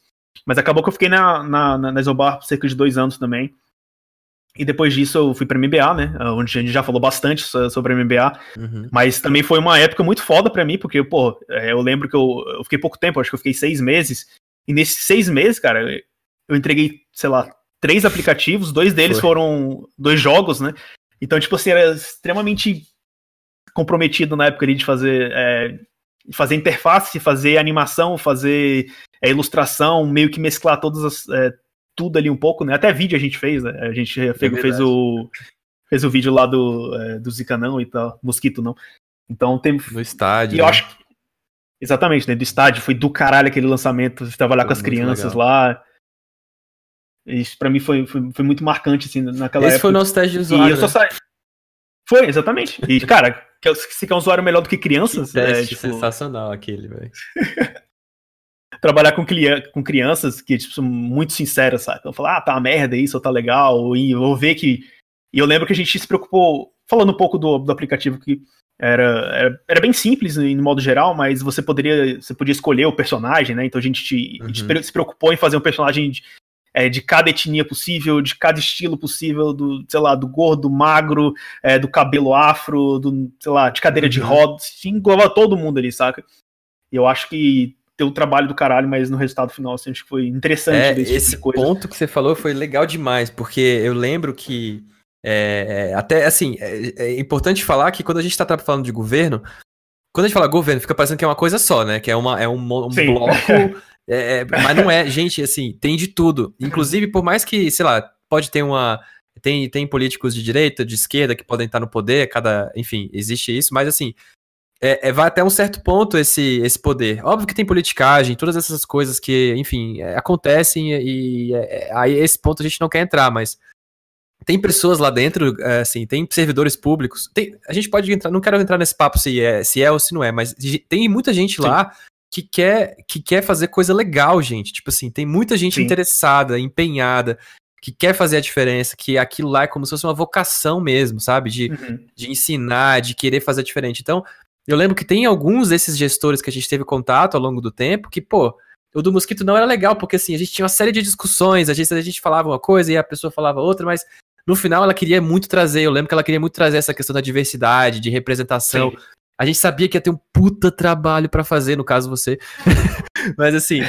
Mas acabou que eu fiquei na, na, na Exobar cerca de dois anos também. E depois disso eu fui para MBA, né? Onde a gente já falou bastante sobre MBA. Uhum. Mas também foi uma época muito foda para mim, porque, pô, é, eu lembro que eu, eu fiquei pouco tempo, acho que eu fiquei seis meses. E nesses seis meses, cara, eu entreguei, sei lá, três aplicativos, dois deles foi. foram dois jogos, né? Então, tipo assim, era extremamente comprometido na época ali de fazer, é, fazer interface, fazer animação, fazer é, ilustração, meio que mesclar todas as, é, tudo ali um pouco, né? Até vídeo a gente fez, né? A gente é fez, fez o fez o vídeo lá do, é, do Zika não e tal, Mosquito não. Então tem. No estádio. E eu né? acho que. Exatamente, né? Do estádio, foi do caralho aquele lançamento, trabalhar com as crianças legal. lá. Isso pra mim foi, foi, foi, muito marcante, assim, naquela Esse época. foi o nosso teste de usuário. E eu só né? saí. Foi, exatamente. E, cara, se quer um usuário melhor do que crianças. Que teste é, tipo... sensacional aquele, velho. trabalhar com, com crianças que tipo, são muito sinceras, sabe? Então falar, ah, tá uma merda isso, ou tá legal, e eu vou ver que. E eu lembro que a gente se preocupou, falando um pouco do, do aplicativo que era, era, era, bem simples no modo geral, mas você poderia você podia escolher o personagem, né? Então a gente, te, uhum. a gente se preocupou em fazer um personagem de, é, de cada etnia possível, de cada estilo possível, do, sei lá, do gordo, magro, é, do cabelo afro, do, sei lá, de cadeira uhum. de rodas, engloba todo mundo ali, saca? E eu acho que o trabalho do caralho, mas no resultado final, assim, acho que foi interessante é, esse, esse tipo ponto que você falou foi legal demais, porque eu lembro que é, é até assim, é, é, importante falar que quando a gente está falando de governo, quando a gente fala governo, fica parecendo que é uma coisa só, né? Que é, uma, é um, um bloco. É, mas não é, gente, assim, tem de tudo. Inclusive, por mais que, sei lá, pode ter uma. Tem, tem políticos de direita, de esquerda que podem estar no poder, cada. Enfim, existe isso, mas assim, é, é, vai até um certo ponto esse, esse poder. Óbvio que tem politicagem, todas essas coisas que, enfim, é, acontecem e é, é, aí esse ponto a gente não quer entrar, mas tem pessoas lá dentro, é, assim, tem servidores públicos. Tem, a gente pode entrar, não quero entrar nesse papo se é, se é ou se não é, mas tem muita gente Sim. lá que quer, que quer fazer coisa legal, gente. Tipo assim, tem muita gente Sim. interessada, empenhada, que quer fazer a diferença, que aquilo lá é como se fosse uma vocação mesmo, sabe? De, uhum. de ensinar, de querer fazer diferente. Então, eu lembro que tem alguns desses gestores que a gente teve contato ao longo do tempo que, pô, o do mosquito não era legal, porque assim, a gente tinha uma série de discussões, a gente, a gente falava uma coisa e a pessoa falava outra, mas no final ela queria muito trazer, eu lembro que ela queria muito trazer essa questão da diversidade, de representação. Sim. A gente sabia que ia ter um puta trabalho para fazer, no caso você. mas assim,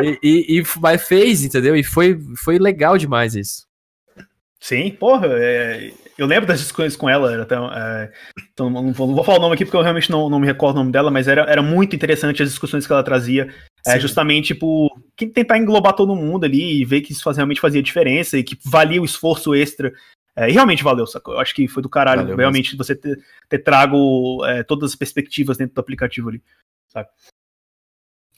e, e, e, mas fez, entendeu? E foi, foi legal demais isso. Sim, porra, é, eu lembro das discussões com ela, até, é, então não vou, não vou, falar o nome aqui porque eu realmente não, não me recordo o nome dela, mas era, era muito interessante as discussões que ela trazia, é, justamente por tentar englobar todo mundo ali e ver que isso realmente fazia diferença e que valia o esforço extra. É, e realmente valeu, sacou? Eu acho que foi do caralho, valeu realmente, mesmo. você ter, ter trago é, todas as perspectivas dentro do aplicativo ali, sabe?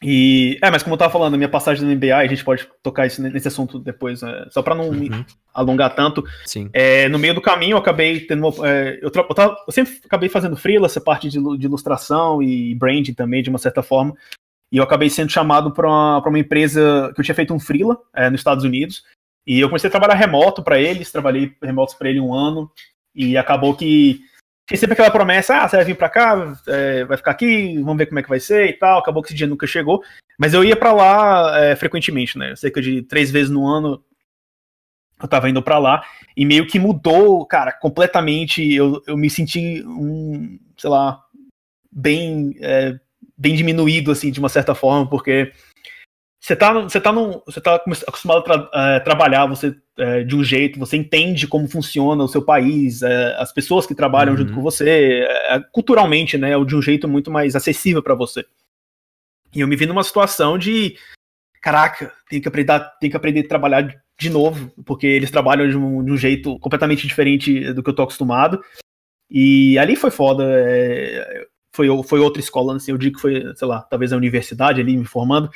E, é, mas como eu tava falando, a minha passagem no MBA, a gente pode tocar isso nesse assunto depois, né? só para não uhum. me alongar tanto. Sim. É, no meio do caminho, eu acabei tendo uma, é, eu, eu, tava, eu, sempre acabei fazendo freela, essa parte de, de, ilustração e branding também, de uma certa forma. E eu acabei sendo chamado para uma, uma empresa que eu tinha feito um freela é, nos Estados Unidos. E eu comecei a trabalhar remoto para eles, trabalhei remoto para ele um ano. E acabou que tinha sempre aquela promessa, ah, você vai vir para cá, é, vai ficar aqui, vamos ver como é que vai ser e tal. Acabou que esse dia nunca chegou. Mas eu ia para lá é, frequentemente, né? Cerca de três vezes no ano eu tava indo para lá. E meio que mudou, cara, completamente. Eu, eu me senti um, sei lá, bem, é, bem diminuído, assim, de uma certa forma, porque você tá, você tá, num, você tá acostumado a tra é, trabalhar você é, de um jeito, você entende como funciona o seu país, é, as pessoas que trabalham uhum. junto com você, é, culturalmente, né, de um jeito muito mais acessível para você. E eu me vi numa situação de, caraca, tem que aprender, tem que aprender a trabalhar de novo, porque eles trabalham de um, de um jeito completamente diferente do que eu tô acostumado. E ali foi foda. Foi, foi outra escola, assim, eu digo que foi, sei lá, talvez a universidade ali me formando.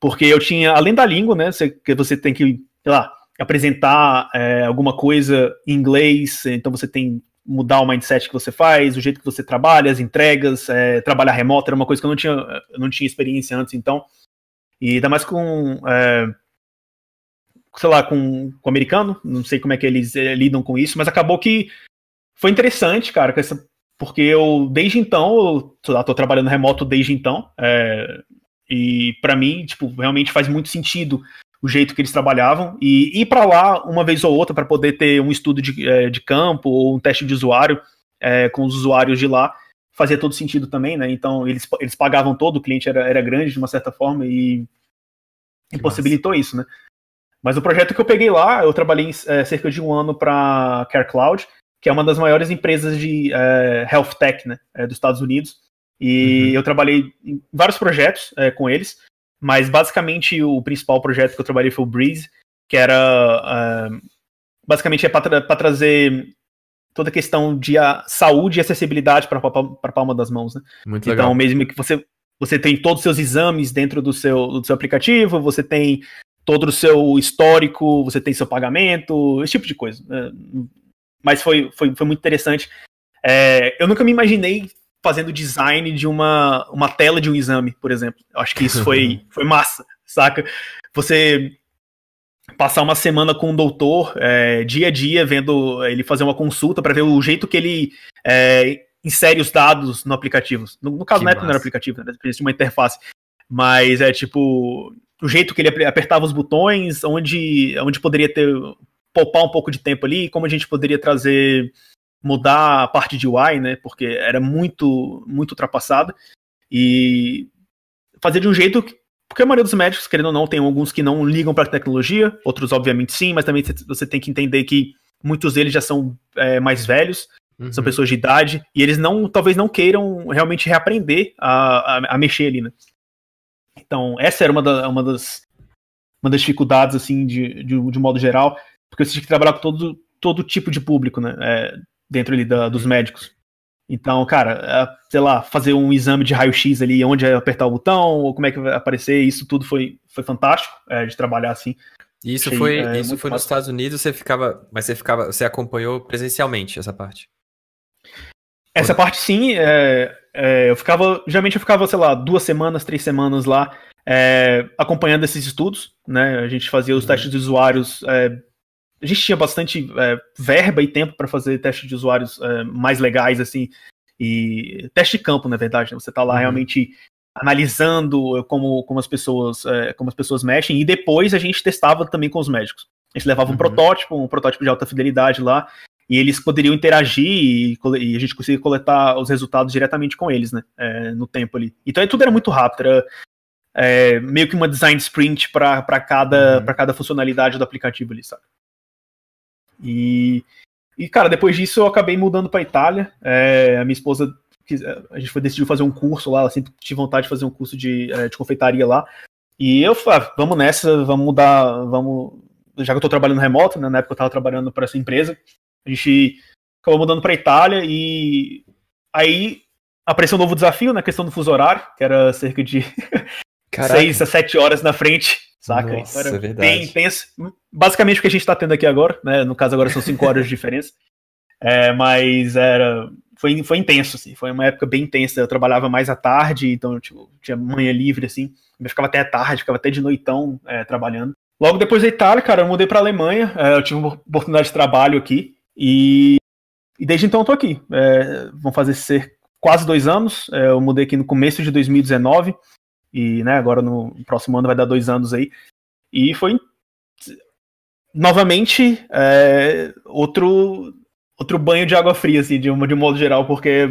Porque eu tinha, além da língua, né, você, que você tem que, sei lá, apresentar é, alguma coisa em inglês, então você tem mudar o mindset que você faz, o jeito que você trabalha, as entregas, é, trabalhar remoto era uma coisa que eu não tinha, eu não tinha experiência antes, então. E ainda mais com, é, sei lá, com, com o americano, não sei como é que eles é, lidam com isso, mas acabou que foi interessante, cara, essa, porque eu, desde então, eu lá, tô trabalhando remoto desde então, é, e para mim, tipo, realmente faz muito sentido o jeito que eles trabalhavam e ir para lá uma vez ou outra para poder ter um estudo de, é, de campo ou um teste de usuário é, com os usuários de lá fazia todo sentido também, né? Então eles, eles pagavam todo, o cliente era, era grande de uma certa forma e impossibilitou isso, né? Mas o projeto que eu peguei lá, eu trabalhei é, cerca de um ano para CareCloud, que é uma das maiores empresas de é, health tech né, é, dos Estados Unidos. E uhum. eu trabalhei em vários projetos é, com eles, mas basicamente o principal projeto que eu trabalhei foi o Breeze, que era uh, basicamente é para tra trazer toda a questão de a saúde e acessibilidade para a palma das mãos. Né? Muito então, legal. mesmo que você, você tem todos os seus exames dentro do seu, do seu aplicativo, você tem todo o seu histórico, você tem seu pagamento, esse tipo de coisa. Né? Mas foi, foi, foi muito interessante. É, eu nunca me imaginei fazendo design de uma, uma tela de um exame, por exemplo. Eu acho que isso foi, foi massa, saca? Você passar uma semana com o um doutor, é, dia a dia, vendo ele fazer uma consulta para ver o jeito que ele é, insere os dados no aplicativo. No, no caso, não, não era aplicativo, né? De uma interface. Mas é tipo o jeito que ele apertava os botões, onde, onde poderia ter poupar um pouco de tempo ali, como a gente poderia trazer mudar a parte de UI, né? Porque era muito, muito ultrapassada. E fazer de um jeito que. Porque a maioria dos médicos, querendo ou não, tem alguns que não ligam para a tecnologia, outros, obviamente, sim, mas também você tem que entender que muitos deles já são é, mais velhos, uhum. são pessoas de idade, e eles não, talvez não queiram realmente reaprender a, a, a mexer ali, né? Então, essa era uma, da, uma, das, uma das dificuldades, assim, de, de, de modo geral, porque você tinha que trabalhar com todo, todo tipo de público, né? É, dentro ali da, dos médicos. Então, cara, é, sei lá, fazer um exame de raio-x ali, onde é apertar o botão, ou como é que vai aparecer, isso tudo foi, foi fantástico é, de trabalhar assim. Isso Achei, foi, é, isso foi nos Estados Unidos, você ficava, mas você ficava, você acompanhou presencialmente essa parte? Essa parte sim, é, é, eu ficava, geralmente eu ficava, sei lá, duas semanas, três semanas lá, é, acompanhando esses estudos, né? A gente fazia os uhum. testes de usuários a gente tinha bastante é, verba e tempo para fazer testes de usuários é, mais legais, assim, e teste de campo, na verdade, né? Você está lá uhum. realmente analisando como, como, as pessoas, é, como as pessoas mexem, e depois a gente testava também com os médicos. A gente levava um uhum. protótipo, um protótipo de alta fidelidade lá, e eles poderiam interagir e, e, a gente conseguia coletar os resultados diretamente com eles, né, é, no tempo ali. Então tudo era muito rápido, era é, meio que uma design sprint para cada, uhum. cada funcionalidade do aplicativo ali, sabe? E, e cara, depois disso eu acabei mudando para Itália. É, a minha esposa, a gente foi, decidiu fazer um curso lá, ela sempre tinha vontade de fazer um curso de, é, de confeitaria lá. E eu falei, ah, vamos nessa, vamos mudar, vamos. Já que eu tô trabalhando remoto, né, na época eu tava trabalhando para essa empresa, a gente acabou mudando para Itália e aí apareceu um novo desafio na questão do fuso horário, que era cerca de Caraca. seis a sete horas na frente, saca? Nossa, então era é verdade. bem intenso. Basicamente o que a gente tá tendo aqui agora, né? No caso, agora são cinco horas de diferença. É, mas era. Foi, foi intenso, assim. Foi uma época bem intensa. Eu trabalhava mais à tarde, então tipo, tinha manhã livre, assim. Eu ficava até à tarde, ficava até de noitão é, trabalhando. Logo depois da Itália, cara, eu mudei pra Alemanha. É, eu tive uma oportunidade de trabalho aqui. E, e desde então eu tô aqui. É, vão fazer ser quase dois anos. É, eu mudei aqui no começo de 2019 e né, agora no próximo ano vai dar dois anos aí. E foi novamente é, outro outro banho de água fria, assim, de, uma, de um modo geral, porque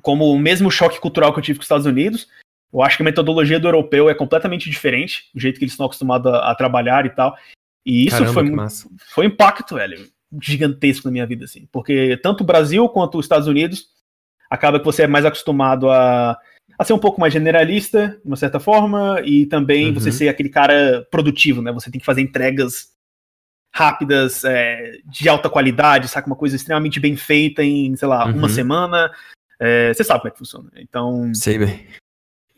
como o mesmo choque cultural que eu tive com os Estados Unidos, eu acho que a metodologia do europeu é completamente diferente, o jeito que eles estão acostumados a, a trabalhar e tal. E isso Caramba, foi, foi um impacto, velho, gigantesco na minha vida, assim. Porque tanto o Brasil quanto os Estados Unidos acaba que você é mais acostumado a, a ser um pouco mais generalista, de uma certa forma, e também uhum. você ser aquele cara produtivo, né? Você tem que fazer entregas rápidas, é, de alta qualidade, sabe? Uma coisa extremamente bem feita em, sei lá, uhum. uma semana. É, você sabe como é que funciona. Então. Sei bem.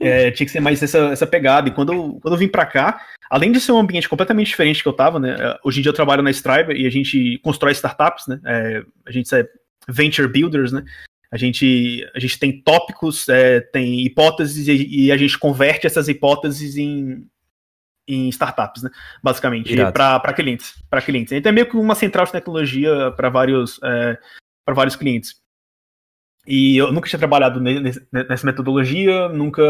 É, tinha que ser mais essa, essa pegada. E quando eu, quando eu vim para cá, além de ser um ambiente completamente diferente que eu tava, né? É, hoje em dia eu trabalho na Stripe e a gente constrói startups, né? É, a gente é venture builders, né? A gente, a gente tem tópicos, é, tem hipóteses e, e, a gente converte essas hipóteses em, em startups, né? Basicamente, para clientes. Para clientes. Então é meio que uma central de tecnologia para vários, é, para vários clientes. E eu nunca tinha trabalhado nessa metodologia, nunca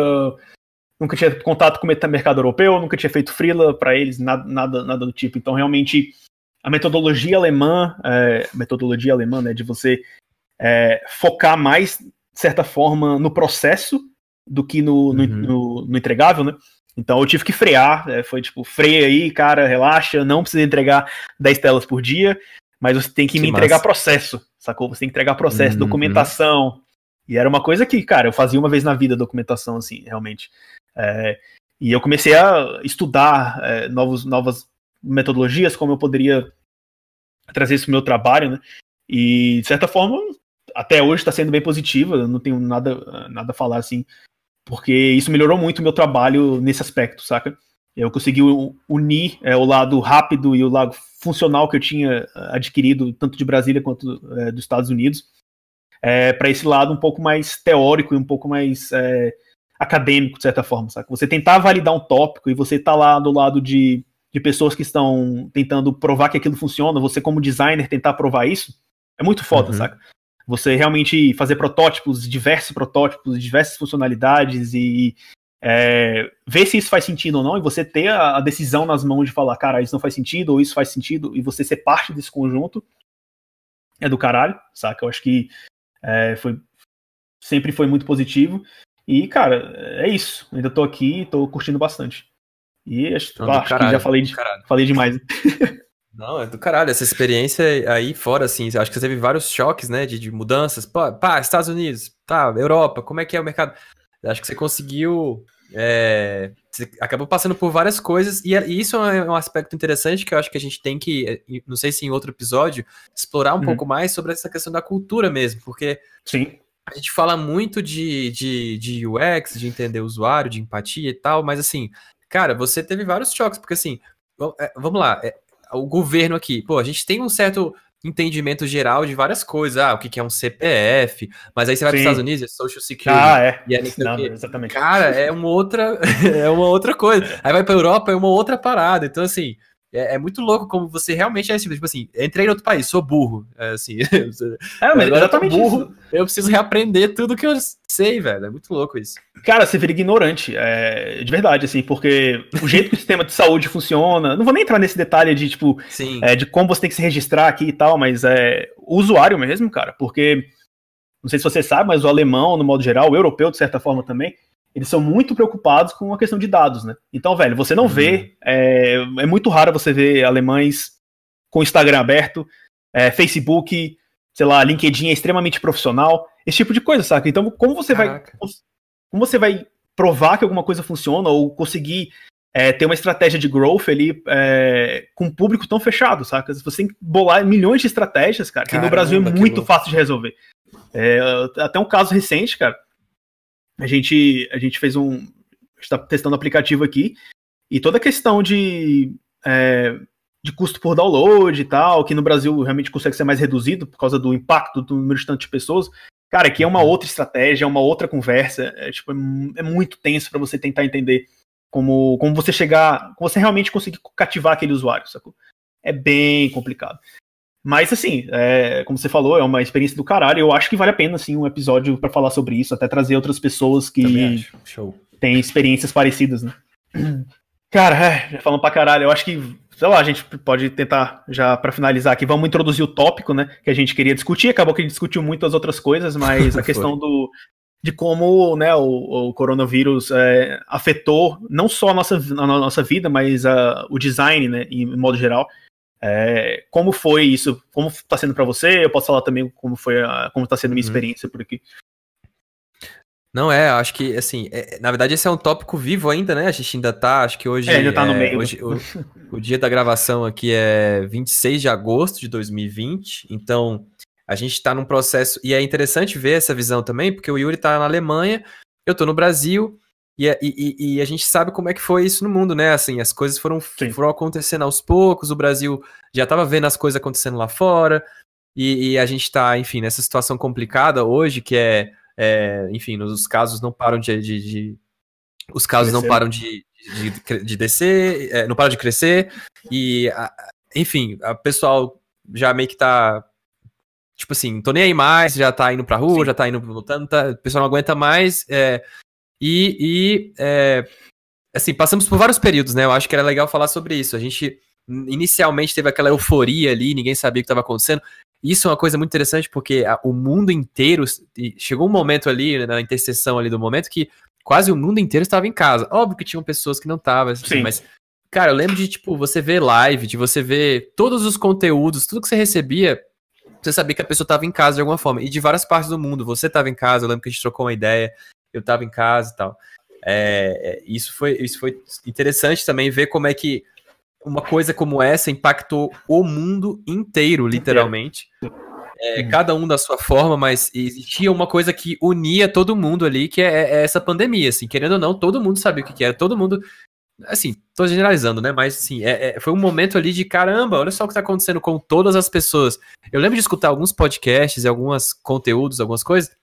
nunca tinha contato com o mercado europeu, nunca tinha feito freela para eles, nada, nada, nada do tipo. Então, realmente, a metodologia alemã, é, metodologia alemã, né, de você é, focar mais, de certa forma, no processo do que no, no, uhum. no, no entregável, né? Então eu tive que frear, é, foi tipo, freia aí, cara, relaxa, não precisa entregar 10 telas por dia, mas você tem que, que me massa. entregar processo, sacou? Você tem que entregar processo, uhum. documentação. E era uma coisa que, cara, eu fazia uma vez na vida documentação, assim, realmente. É, e eu comecei a estudar é, novos, novas metodologias, como eu poderia trazer isso pro meu trabalho, né? E, de certa forma, até hoje está sendo bem positiva, eu não tenho nada, nada a falar assim, porque isso melhorou muito o meu trabalho nesse aspecto, saca? Eu consegui unir é, o lado rápido e o lado funcional que eu tinha é, adquirido, tanto de Brasília quanto é, dos Estados Unidos, é, para esse lado um pouco mais teórico e um pouco mais é, acadêmico, de certa forma, saca? Você tentar validar um tópico e você tá lá do lado de, de pessoas que estão tentando provar que aquilo funciona, você como designer tentar provar isso, é muito foda, uhum. saca? Você realmente fazer protótipos, diversos protótipos, diversas funcionalidades e é, ver se isso faz sentido ou não, e você ter a, decisão nas mãos de falar, cara, isso não faz sentido, ou isso faz sentido, e você ser parte desse conjunto, é do caralho, saca? Eu acho que é, foi, sempre foi muito positivo. E, cara, é isso. Ainda tô aqui, tô curtindo bastante. E acho, acho caralho, que já falei, de, falei demais. Não, é do caralho. Essa experiência aí fora, assim, acho que você teve vários choques, né, de, de mudanças. Pá, pá, Estados Unidos, tá, Europa, como é que é o mercado? Acho que você conseguiu. É, você acabou passando por várias coisas, e, e, isso é um aspecto interessante que eu acho que a gente tem que, é, não sei se em outro episódio, explorar um uhum. pouco mais sobre essa questão da cultura mesmo, porque Sim. a gente fala muito de, de, de UX, de entender o usuário, de empatia e tal, mas assim, cara, você teve vários choques, porque assim, é, vamos lá, é, o governo aqui, pô, a gente tem um certo entendimento geral de várias coisas. Ah, o que é um CPF, mas aí você vai para os Estados Unidos, é Social Security. Ah, é. E é Não, exatamente. Cara, é uma outra, é uma outra coisa. Aí vai para Europa, é uma outra parada. Então, assim, é, é, muito louco como você realmente é assim, tipo assim, entrei em outro país, sou burro. É assim. é, mas exatamente burro. Isso. Eu preciso reaprender tudo que eu sei, velho. É muito louco isso. Cara, você vira ignorante. É, de verdade, assim, porque o jeito que o sistema de saúde funciona. Não vou nem entrar nesse detalhe de, tipo, é, de como você tem que se registrar aqui e tal, mas é o usuário mesmo, cara. Porque. Não sei se você sabe, mas o alemão, no modo geral, o europeu, de certa forma também, eles são muito preocupados com a questão de dados, né? Então, velho, você não uhum. vê, é, é, muito raro você ver alemães com Instagram aberto, é, Facebook, sei lá, LinkedIn é extremamente profissional, esse tipo de coisa, saca? Então, como você Caraca. vai, como você vai provar que alguma coisa funciona ou conseguir é, ter uma estratégia de growth ali é, com um público tão fechado, saca? Você tem que bolar milhões de estratégias, cara, Caramba, que no Brasil é muito fácil de resolver. É, até um caso recente, cara, a gente, a gente fez um. está testando o aplicativo aqui, e toda a questão de, é, de custo por download e tal, que no Brasil realmente consegue ser mais reduzido por causa do impacto do número de tantas pessoas, cara, aqui é uma uhum. outra estratégia, é uma outra conversa, é, tipo, é, é muito tenso para você tentar entender como, como você chegar, como você realmente conseguir cativar aquele usuário, sacou? É bem complicado. Mas, assim, é, como você falou, é uma experiência do caralho. Eu acho que vale a pena, assim, um episódio para falar sobre isso, até trazer outras pessoas que têm experiências parecidas, né? Cara, é, já falando pra caralho, eu acho que, sei lá, a gente pode tentar, já para finalizar aqui, vamos introduzir o tópico, né, que a gente queria discutir. Acabou que a gente discutiu muitas outras coisas, mas a questão do, de como né, o, o coronavírus é, afetou não só a nossa, a nossa vida, mas a, o design, né, em modo geral. É, como foi isso? Como está sendo para você? Eu posso falar também como foi, a, como está sendo minha uhum. experiência por aqui. Não é, acho que assim, é, na verdade esse é um tópico vivo ainda, né? A gente ainda tá, acho que hoje. É, ainda tá no é, meio. Hoje, o, o, dia da gravação aqui é 26 de agosto de 2020, então a gente tá num processo. E é interessante ver essa visão também, porque o Yuri tá na Alemanha, eu tô no Brasil, e, e, e, a gente sabe como é que foi isso no mundo, né? Assim, as coisas foram, foram acontecendo aos poucos, o Brasil já estava vendo as coisas acontecendo lá fora, e, e, a gente está, enfim, nessa situação complicada hoje, que é, é enfim, os casos não param de. de, de os casos crescer. não param de, de, de descer, é, não param de crescer, e, a, enfim, o pessoal já meio que tá. Tipo assim, tô nem aí mais, já tá indo pra rua, Sim. já tá indo lutando, tá, o pessoal não aguenta mais. É, e, e é, assim, passamos por vários períodos, né? Eu acho que era legal falar sobre isso. A gente inicialmente teve aquela euforia ali, ninguém sabia o que estava acontecendo. Isso é uma coisa muito interessante porque a, o mundo inteiro chegou um momento ali na interseção ali do momento que quase o mundo inteiro estava em casa. Óbvio que tinham pessoas que não estavam, assim, mas cara, eu lembro de tipo você ver live, de você ver todos os conteúdos, tudo que você recebia, você sabia que a pessoa estava em casa de alguma forma. E de várias partes do mundo, você estava em casa, eu lembro que a gente trocou uma ideia eu estava em casa e tal. É, é, isso, foi, isso foi interessante também ver como é que uma coisa como essa impactou o mundo inteiro, literalmente. É, cada um da sua forma, mas existia uma coisa que unia todo mundo ali, que é, é essa pandemia, assim, querendo ou não, todo mundo sabia o que, que era, todo mundo, assim, tô generalizando, né, mas assim, é, é, foi um momento ali de caramba, olha só o que tá acontecendo com todas as pessoas. Eu lembro de escutar alguns podcasts e alguns conteúdos, algumas coisas,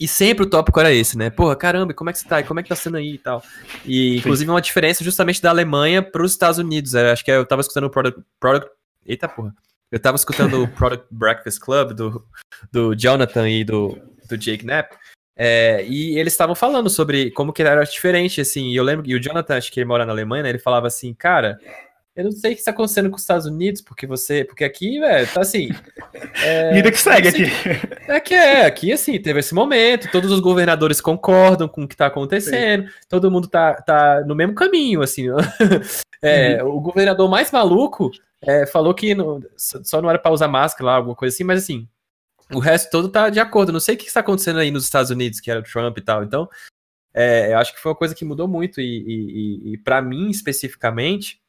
e sempre o tópico era esse, né? Porra, caramba, como é que você tá? Como é que tá sendo aí e tal? E, inclusive, uma diferença justamente da Alemanha para os Estados Unidos. Eu acho que eu tava escutando o Product... Product Eita, porra. Eu tava escutando o Product Breakfast Club do, do Jonathan e do, do Jake Knapp. É, e eles estavam falando sobre como que era diferente, assim. E eu lembro, e o Jonathan, acho que ele mora na Alemanha, né? Ele falava assim, cara, eu não sei o que está acontecendo com os Estados Unidos, porque você. Porque aqui, velho, tá assim. É, Vida que segue assim, aqui. É que é, aqui assim, teve esse momento, todos os governadores concordam com o que está acontecendo, Sim. todo mundo tá, tá no mesmo caminho, assim. é, uhum. O governador mais maluco é, falou que não, só não era para usar máscara lá, alguma coisa assim, mas assim, o resto todo tá de acordo. Não sei o que está acontecendo aí nos Estados Unidos, que era o Trump e tal. Então, é, eu acho que foi uma coisa que mudou muito, e, e, e para mim especificamente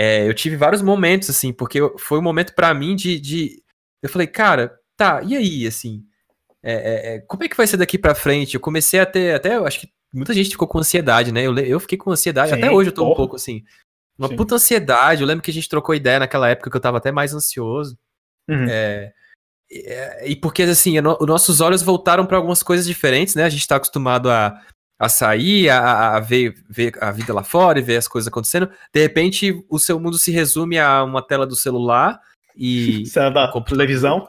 é, eu tive vários momentos, assim, porque foi um momento para mim de, de, Eu falei, cara, tá, e aí, assim? É, é, é, como é que vai ser daqui para frente? Eu comecei a ter. Até eu acho que muita gente ficou com ansiedade, né? Eu, eu fiquei com ansiedade, Sim, até hoje eu tô porra. um pouco assim. Uma Sim. puta ansiedade. Eu lembro que a gente trocou ideia naquela época que eu tava até mais ansioso. Uhum. É, é, e porque, assim, os nossos olhos voltaram para algumas coisas diferentes, né? A gente tá acostumado a a sair, a, a, ver, ver a vida lá fora e ver as coisas acontecendo. De repente, o seu mundo se resume a uma tela do celular e. Você da televisão?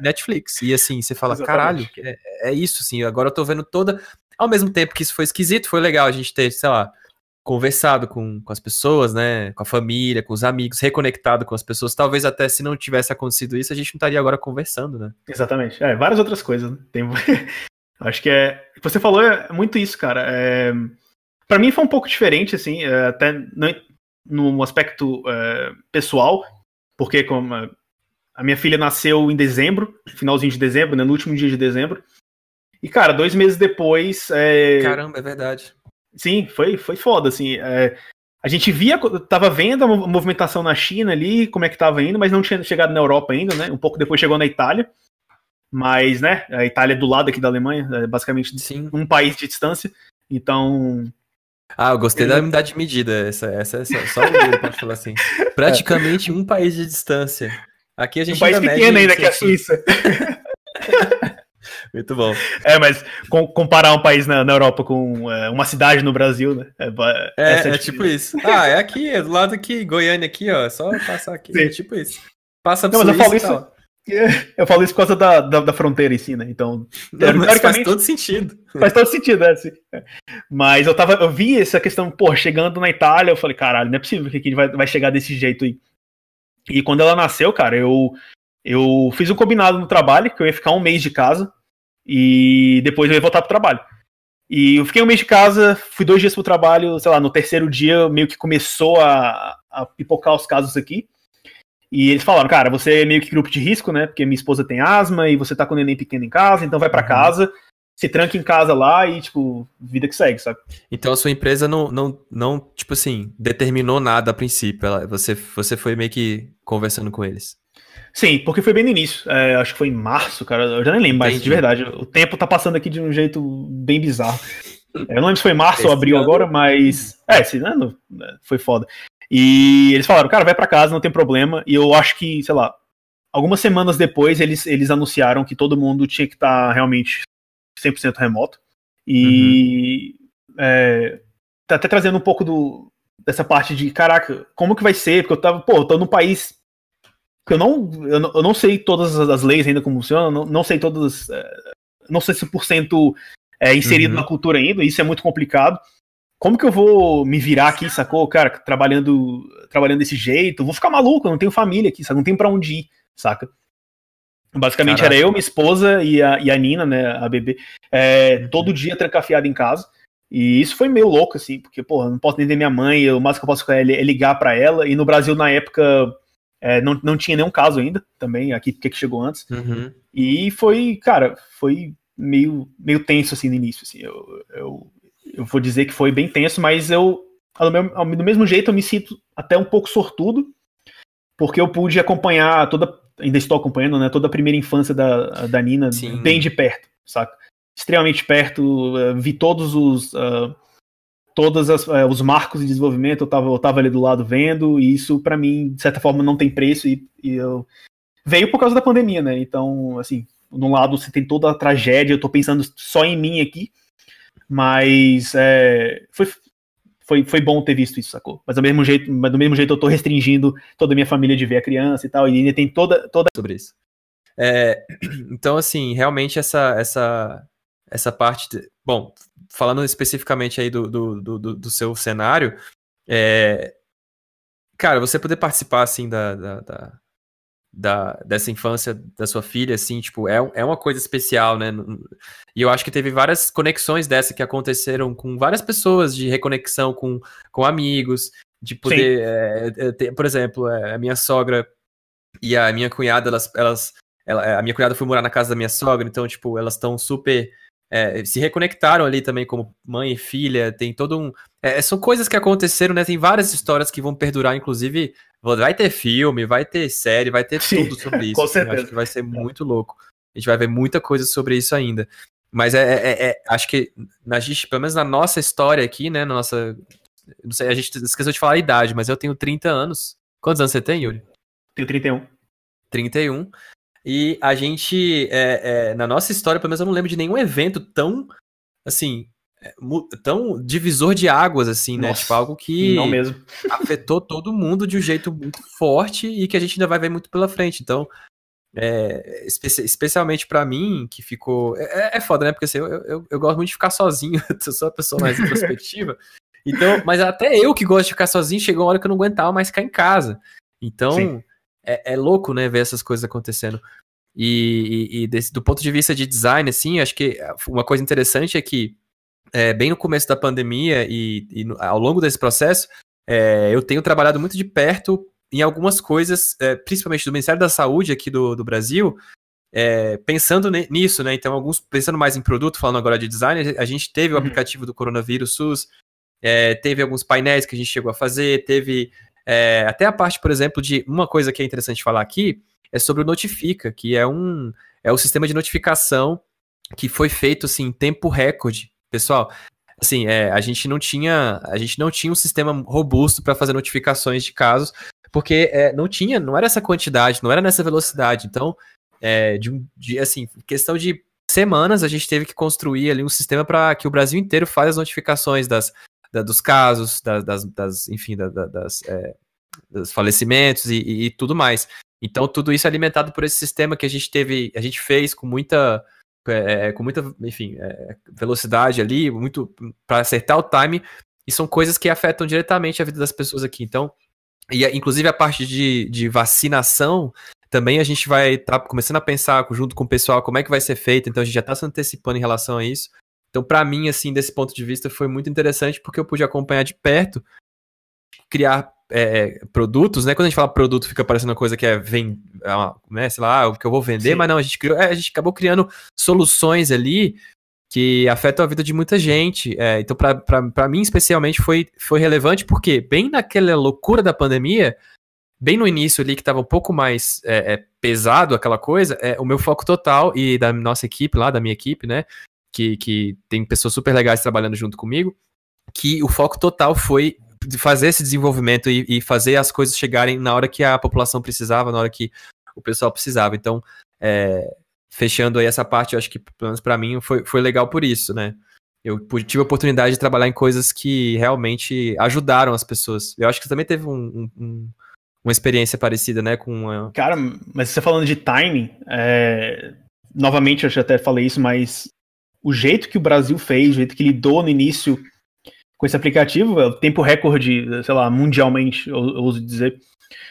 Netflix. E assim, você fala, Exatamente. caralho, é, é, isso, assim. Agora eu tô vendo toda. Ao mesmo tempo que isso foi esquisito, foi legal a gente ter, sei lá, conversado com, com as pessoas, né? Com a família, com os amigos, reconectado com as pessoas. Talvez até se não tivesse acontecido isso, a gente não estaria agora conversando, né? Exatamente. É, várias outras coisas. Né? Tem, Acho que é. Você falou é muito isso, cara. É, para mim foi um pouco diferente, assim, é, até no, no aspecto é, pessoal, porque como a minha filha nasceu em dezembro, finalzinho de dezembro, né, no último dia de dezembro. E, cara, dois meses depois. É... Caramba, é verdade. Sim, foi, foi foda, assim. É... A gente via, tava vendo a movimentação na China ali, como é que tava indo, mas não tinha chegado na Europa ainda, né? Um pouco depois chegou na Itália. Mas, né, a Itália é do lado aqui da Alemanha, é basicamente Sim. um país de distância. Então, Ah, eu gostei da unidade de medida. Essa, essa, essa só o pode falar assim. Praticamente um país de distância. Aqui a gente um país pequeno ainda que é a Suíça. Muito bom. É, mas com, comparar um país na, na Europa com é, uma cidade no Brasil, né? É, é, é tipo isso. Ah, é aqui, é do lado aqui, Goiânia aqui, ó. É só passar aqui. Sim. É tipo isso. Passa Não, mas eu falo isso. Eu falo isso por causa da, da, da fronteira em si, né? Então, Não, faz todo sentido. Faz todo sentido, né? Assim. Mas eu tava, eu vi essa questão, pô, chegando na Itália, eu falei, caralho, não é possível que aqui vai, vai chegar desse jeito aí. E quando ela nasceu, cara, eu, eu fiz um combinado no trabalho, que eu ia ficar um mês de casa, e depois eu ia voltar pro trabalho. E eu fiquei um mês de casa, fui dois dias pro trabalho, sei lá, no terceiro dia meio que começou a, a pipocar os casos aqui. E eles falaram, cara, você é meio que grupo de risco, né? Porque minha esposa tem asma e você tá com o neném pequeno em casa, então vai para uhum. casa, se tranca em casa lá e, tipo, vida que segue, sabe? Então a sua empresa não, não, não tipo assim, determinou nada a princípio. Ela, você, você foi meio que conversando com eles. Sim, porque foi bem no início. É, acho que foi em março, cara. Eu já nem lembro, Entendi. mas de verdade, o tempo tá passando aqui de um jeito bem bizarro. Eu não lembro se foi março Esse ou abril ano... agora, mas. É, esse ano né, foi foda. E eles falaram, cara, vai para casa, não tem problema. E eu acho que, sei lá, algumas semanas depois eles, eles anunciaram que todo mundo tinha que estar tá realmente 100% remoto. E uhum. é, tá até trazendo um pouco do, dessa parte de, caraca, como que vai ser? Porque eu tava, pô, eu tô num país eu não, eu não, eu não sei todas as leis ainda como funcionam, não, não sei todas. É, não sei se por cento é inserido uhum. na cultura ainda, isso é muito complicado. Como que eu vou me virar aqui, sacou? Cara, trabalhando trabalhando desse jeito, vou ficar maluco, eu não tenho família aqui, sabe? Não tenho para onde ir, saca? Basicamente Caraca. era eu, minha esposa e a, e a Nina, né, a bebê, é, todo dia trancafiado em casa. E isso foi meio louco, assim, porque, porra, não posso nem ver minha mãe, o máximo que eu posso é ligar para ela. E no Brasil, na época, é, não, não tinha nenhum caso ainda, também, aqui, porque que chegou antes. Uhum. E foi, cara, foi meio, meio tenso, assim, no início, assim. Eu, eu, eu vou dizer que foi bem tenso, mas eu, do mesmo jeito, eu me sinto até um pouco sortudo, porque eu pude acompanhar toda, ainda estou acompanhando, né, toda a primeira infância da, da Nina Sim. bem de perto, saca? Extremamente perto, uh, vi todos os... Uh, todos é, os marcos de desenvolvimento eu estava eu tava ali do lado vendo, e isso para mim, de certa forma, não tem preço, e, e, eu... veio por causa da pandemia, né? Então, assim, num lado você tem toda a tragédia, eu tô pensando só em mim aqui, mas é, foi, foi, foi bom ter visto isso, sacou? Mas do mesmo jeito, mas do mesmo jeito eu tô restringindo toda a minha família de ver a criança e tal, e ainda tem toda. toda... Sobre isso. É, então, assim, realmente essa, essa, essa parte. De, bom, falando especificamente aí do, do, do, do seu cenário, é, cara, você poder participar, assim, da, da, da, da, dessa infância da sua filha, assim, tipo, é, é uma coisa especial, né? E eu acho que teve várias conexões dessa que aconteceram com várias pessoas, de reconexão com, com amigos, de poder, é, é, ter, por exemplo, é, a minha sogra e a minha cunhada, elas, elas ela, a minha cunhada foi morar na casa da minha sogra, então, tipo, elas estão super é, se reconectaram ali também como mãe e filha, tem todo um. É, são coisas que aconteceram, né? Tem várias histórias que vão perdurar, inclusive. Vai ter filme, vai ter série, vai ter Sim, tudo sobre isso. Com certeza. acho que vai ser muito louco. A gente vai ver muita coisa sobre isso ainda. Mas é, é, é, é acho que, na, pelo menos na nossa história aqui, né? Na nossa. Não sei, a gente esqueceu de falar a idade, mas eu tenho 30 anos. Quantos anos você tem, Yuri? Tenho 31. 31. E a gente, é, é, na nossa história, pelo menos eu não lembro de nenhum evento tão, assim, é, tão divisor de águas, assim, né? Nossa, tipo, algo que não mesmo. afetou todo mundo de um jeito muito forte e que a gente ainda vai ver muito pela frente. Então, é, espe especialmente para mim, que ficou. É, é, é, foda, né? Porque assim, eu, eu, eu, gosto muito de ficar sozinho, eu sou a pessoa mais introspectiva. Então, mas até eu que gosto de ficar sozinho, chegou uma hora que eu não aguentava mais ficar em casa. Então. Sim é, é louco, né, ver essas coisas acontecendo. E, e, e desse, do ponto de vista de design, assim, acho que uma coisa interessante é que, é, bem no começo da pandemia e, e ao longo desse processo, é, eu tenho trabalhado muito de perto em algumas coisas, é, principalmente do Ministério da Saúde aqui do, do Brasil, é, pensando nisso, né? Então, alguns pensando mais em produto, falando agora de design, a gente teve o uhum. aplicativo do Coronavírus SUS, é, teve alguns painéis que a gente chegou a fazer, teve é, até a parte, por exemplo, de uma coisa que é interessante falar aqui é sobre o Notifica, que é um é o sistema de notificação que foi feito assim em tempo recorde. Pessoal, assim, é, a gente não tinha, a gente não tinha um sistema robusto para fazer notificações de casos, porque é, não tinha, não era essa quantidade, não era nessa velocidade. Então, é, de, de, assim, questão de semanas, a gente teve que construir ali um sistema para que o Brasil inteiro faça as notificações das, da, dos casos, das, das, das enfim, da, das, é, dos falecimentos e, e, e, tudo mais. Então, tudo isso é alimentado por esse sistema que a gente teve, a gente fez com muita é, é, com muita, enfim, é, velocidade ali, muito para acertar o time, e são coisas que afetam diretamente a vida das pessoas aqui. Então, e inclusive a parte de, de vacinação, também a gente vai estar tá começando a pensar junto com o pessoal como é que vai ser feito, então a gente já está se antecipando em relação a isso. Então, para mim, assim, desse ponto de vista, foi muito interessante porque eu pude acompanhar de perto, criar é, produtos, né? Quando a gente fala produto, fica parecendo uma coisa que é, vem, é né, sei lá, o que eu vou vender, Sim. mas não, a gente criou, é, a gente acabou criando soluções ali que afetam a vida de muita gente. É, então, para mim, especialmente, foi, foi relevante porque, bem naquela loucura da pandemia, bem no início ali, que estava um pouco mais é, é, pesado aquela coisa, é, o meu foco total e da nossa equipe lá, da minha equipe, né? Que, que tem pessoas super legais trabalhando junto comigo, que o foco total foi fazer esse desenvolvimento e, e, fazer as coisas chegarem na hora que a população precisava, na hora que o pessoal precisava. Então, é, fechando aí essa parte, eu acho que, pelo menos para mim, foi, foi legal por isso, né? Eu tive a oportunidade de trabalhar em coisas que realmente ajudaram as pessoas. Eu acho que também teve um, um, uma experiência parecida, né? Com. Cara, mas você falando de timing, é... novamente eu já até falei isso, mas o jeito que o Brasil fez, o jeito que lidou no início com esse aplicativo, é o tempo recorde, sei lá, mundialmente, eu, eu uso dizer.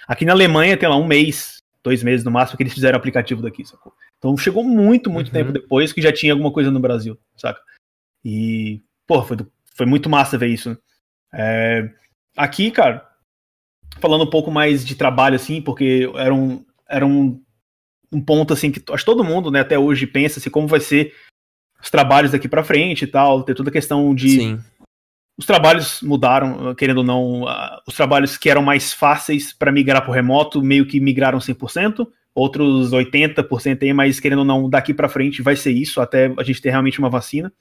Aqui na Alemanha tem lá um mês, dois meses no máximo, que eles fizeram o aplicativo daqui, sacou? Então chegou muito, muito uhum. tempo depois que já tinha alguma coisa no Brasil, saca? E, pô, foi, foi muito massa ver isso. Né? É, aqui, cara, falando um pouco mais de trabalho, assim, porque era um, era um, um ponto, assim, que acho que todo mundo, né, até hoje pensa, assim, como vai ser os trabalhos daqui para frente e tal, ter toda a questão de Sim os trabalhos mudaram, querendo ou não, uh, os trabalhos que eram mais fáceis para migrar para o remoto meio que migraram 100%, outros 80% aí, mas querendo ou não, daqui para frente vai ser isso, até a gente ter realmente uma vacina.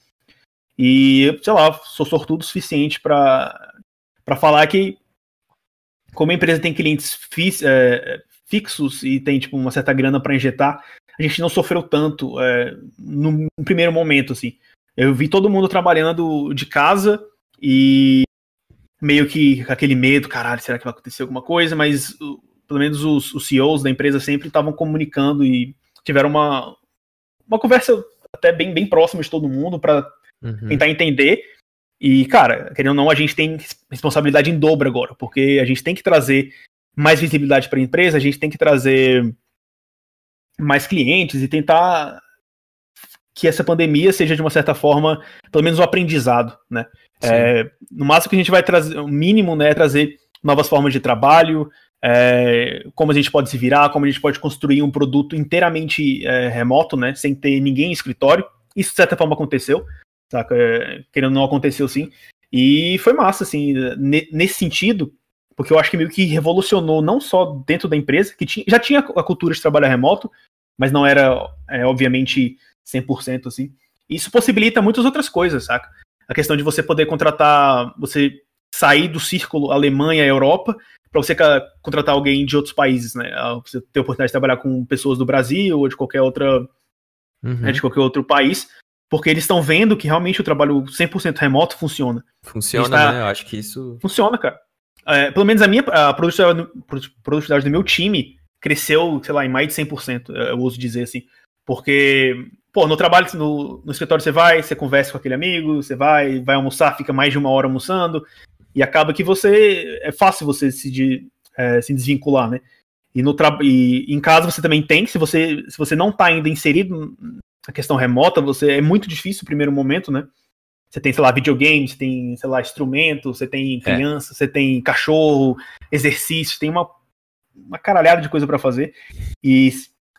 E, sei lá, sou sortudo o suficiente para falar que, como a empresa tem clientes fi é, fixos e tem tipo, uma certa grana para injetar, a gente não sofreu tanto é, no, no primeiro momento, assim. Eu vi todo mundo trabalhando de casa e meio que com aquele medo, caralho, será que vai acontecer alguma coisa? Mas pelo menos os, os CEOs da empresa sempre estavam comunicando e tiveram uma, uma conversa até bem, bem próxima de todo mundo para uhum. tentar entender. E, cara, querendo ou não, a gente tem responsabilidade em dobro agora, porque a gente tem que trazer mais visibilidade para a empresa, a gente tem que trazer mais clientes e tentar que essa pandemia seja de uma certa forma, pelo menos um aprendizado, né? É, no máximo que a gente vai trazer, o mínimo, né, é trazer novas formas de trabalho, é, como a gente pode se virar, como a gente pode construir um produto inteiramente é, remoto, né, sem ter ninguém em escritório. Isso de certa forma aconteceu, saca? É, querendo não aconteceu sim. E foi massa, assim, nesse sentido, porque eu acho que meio que revolucionou não só dentro da empresa, que tinha, já tinha a cultura de trabalhar remoto, mas não era, é, obviamente, 100% assim. Isso possibilita muitas outras coisas, saca? A questão de você poder contratar, você sair do círculo Alemanha, Europa, para você contratar alguém de outros países, né? Ah, você ter a oportunidade de trabalhar com pessoas do Brasil ou de qualquer outra, uhum. né, de qualquer outro país, porque eles estão vendo que realmente o trabalho 100% remoto funciona. Funciona, tá... né? Eu acho que isso funciona, cara. É, pelo menos a minha a produtividade, do meu time cresceu, sei lá, em mais de 100%, eu uso dizer assim. Porque, pô, no trabalho, no, no escritório você vai, você conversa com aquele amigo, você vai, vai almoçar, fica mais de uma hora almoçando, e acaba que você. É fácil você se, de, é, se desvincular, né? E, no e em casa você também tem, se você, se você não está ainda inserido na questão remota, você é muito difícil no primeiro momento, né? Você tem, sei lá, videogame, você tem, sei lá, instrumento, você tem é. criança, é. você tem cachorro, exercício, tem uma, uma caralhada de coisa para fazer. E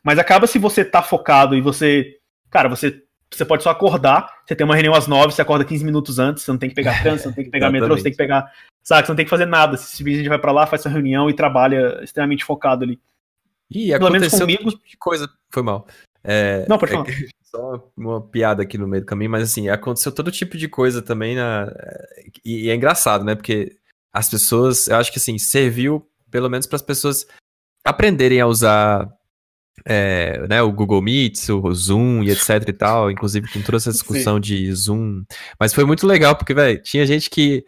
mas acaba se você tá focado e você. Cara, você, você pode só acordar, você tem uma reunião às nove, você acorda 15 minutos antes, você não tem que pegar trânsito, você não tem que pegar metrô, você tem que pegar. Sabe, você não tem que fazer nada. Se a gente vai para lá, faz essa reunião e trabalha extremamente focado ali. E Pelo aconteceu menos comigo. Tipo de coisa. Foi mal. É, não, pode é falar. Só uma piada aqui no meio do caminho, mas assim, aconteceu todo tipo de coisa também na. E, e é engraçado, né? Porque as pessoas, eu acho que assim, serviu pelo menos para as pessoas aprenderem a usar é, né, o Google Meet, o Zoom e etc e tal, inclusive com toda essa discussão Sim. de Zoom. Mas foi muito legal, porque, velho, tinha gente que.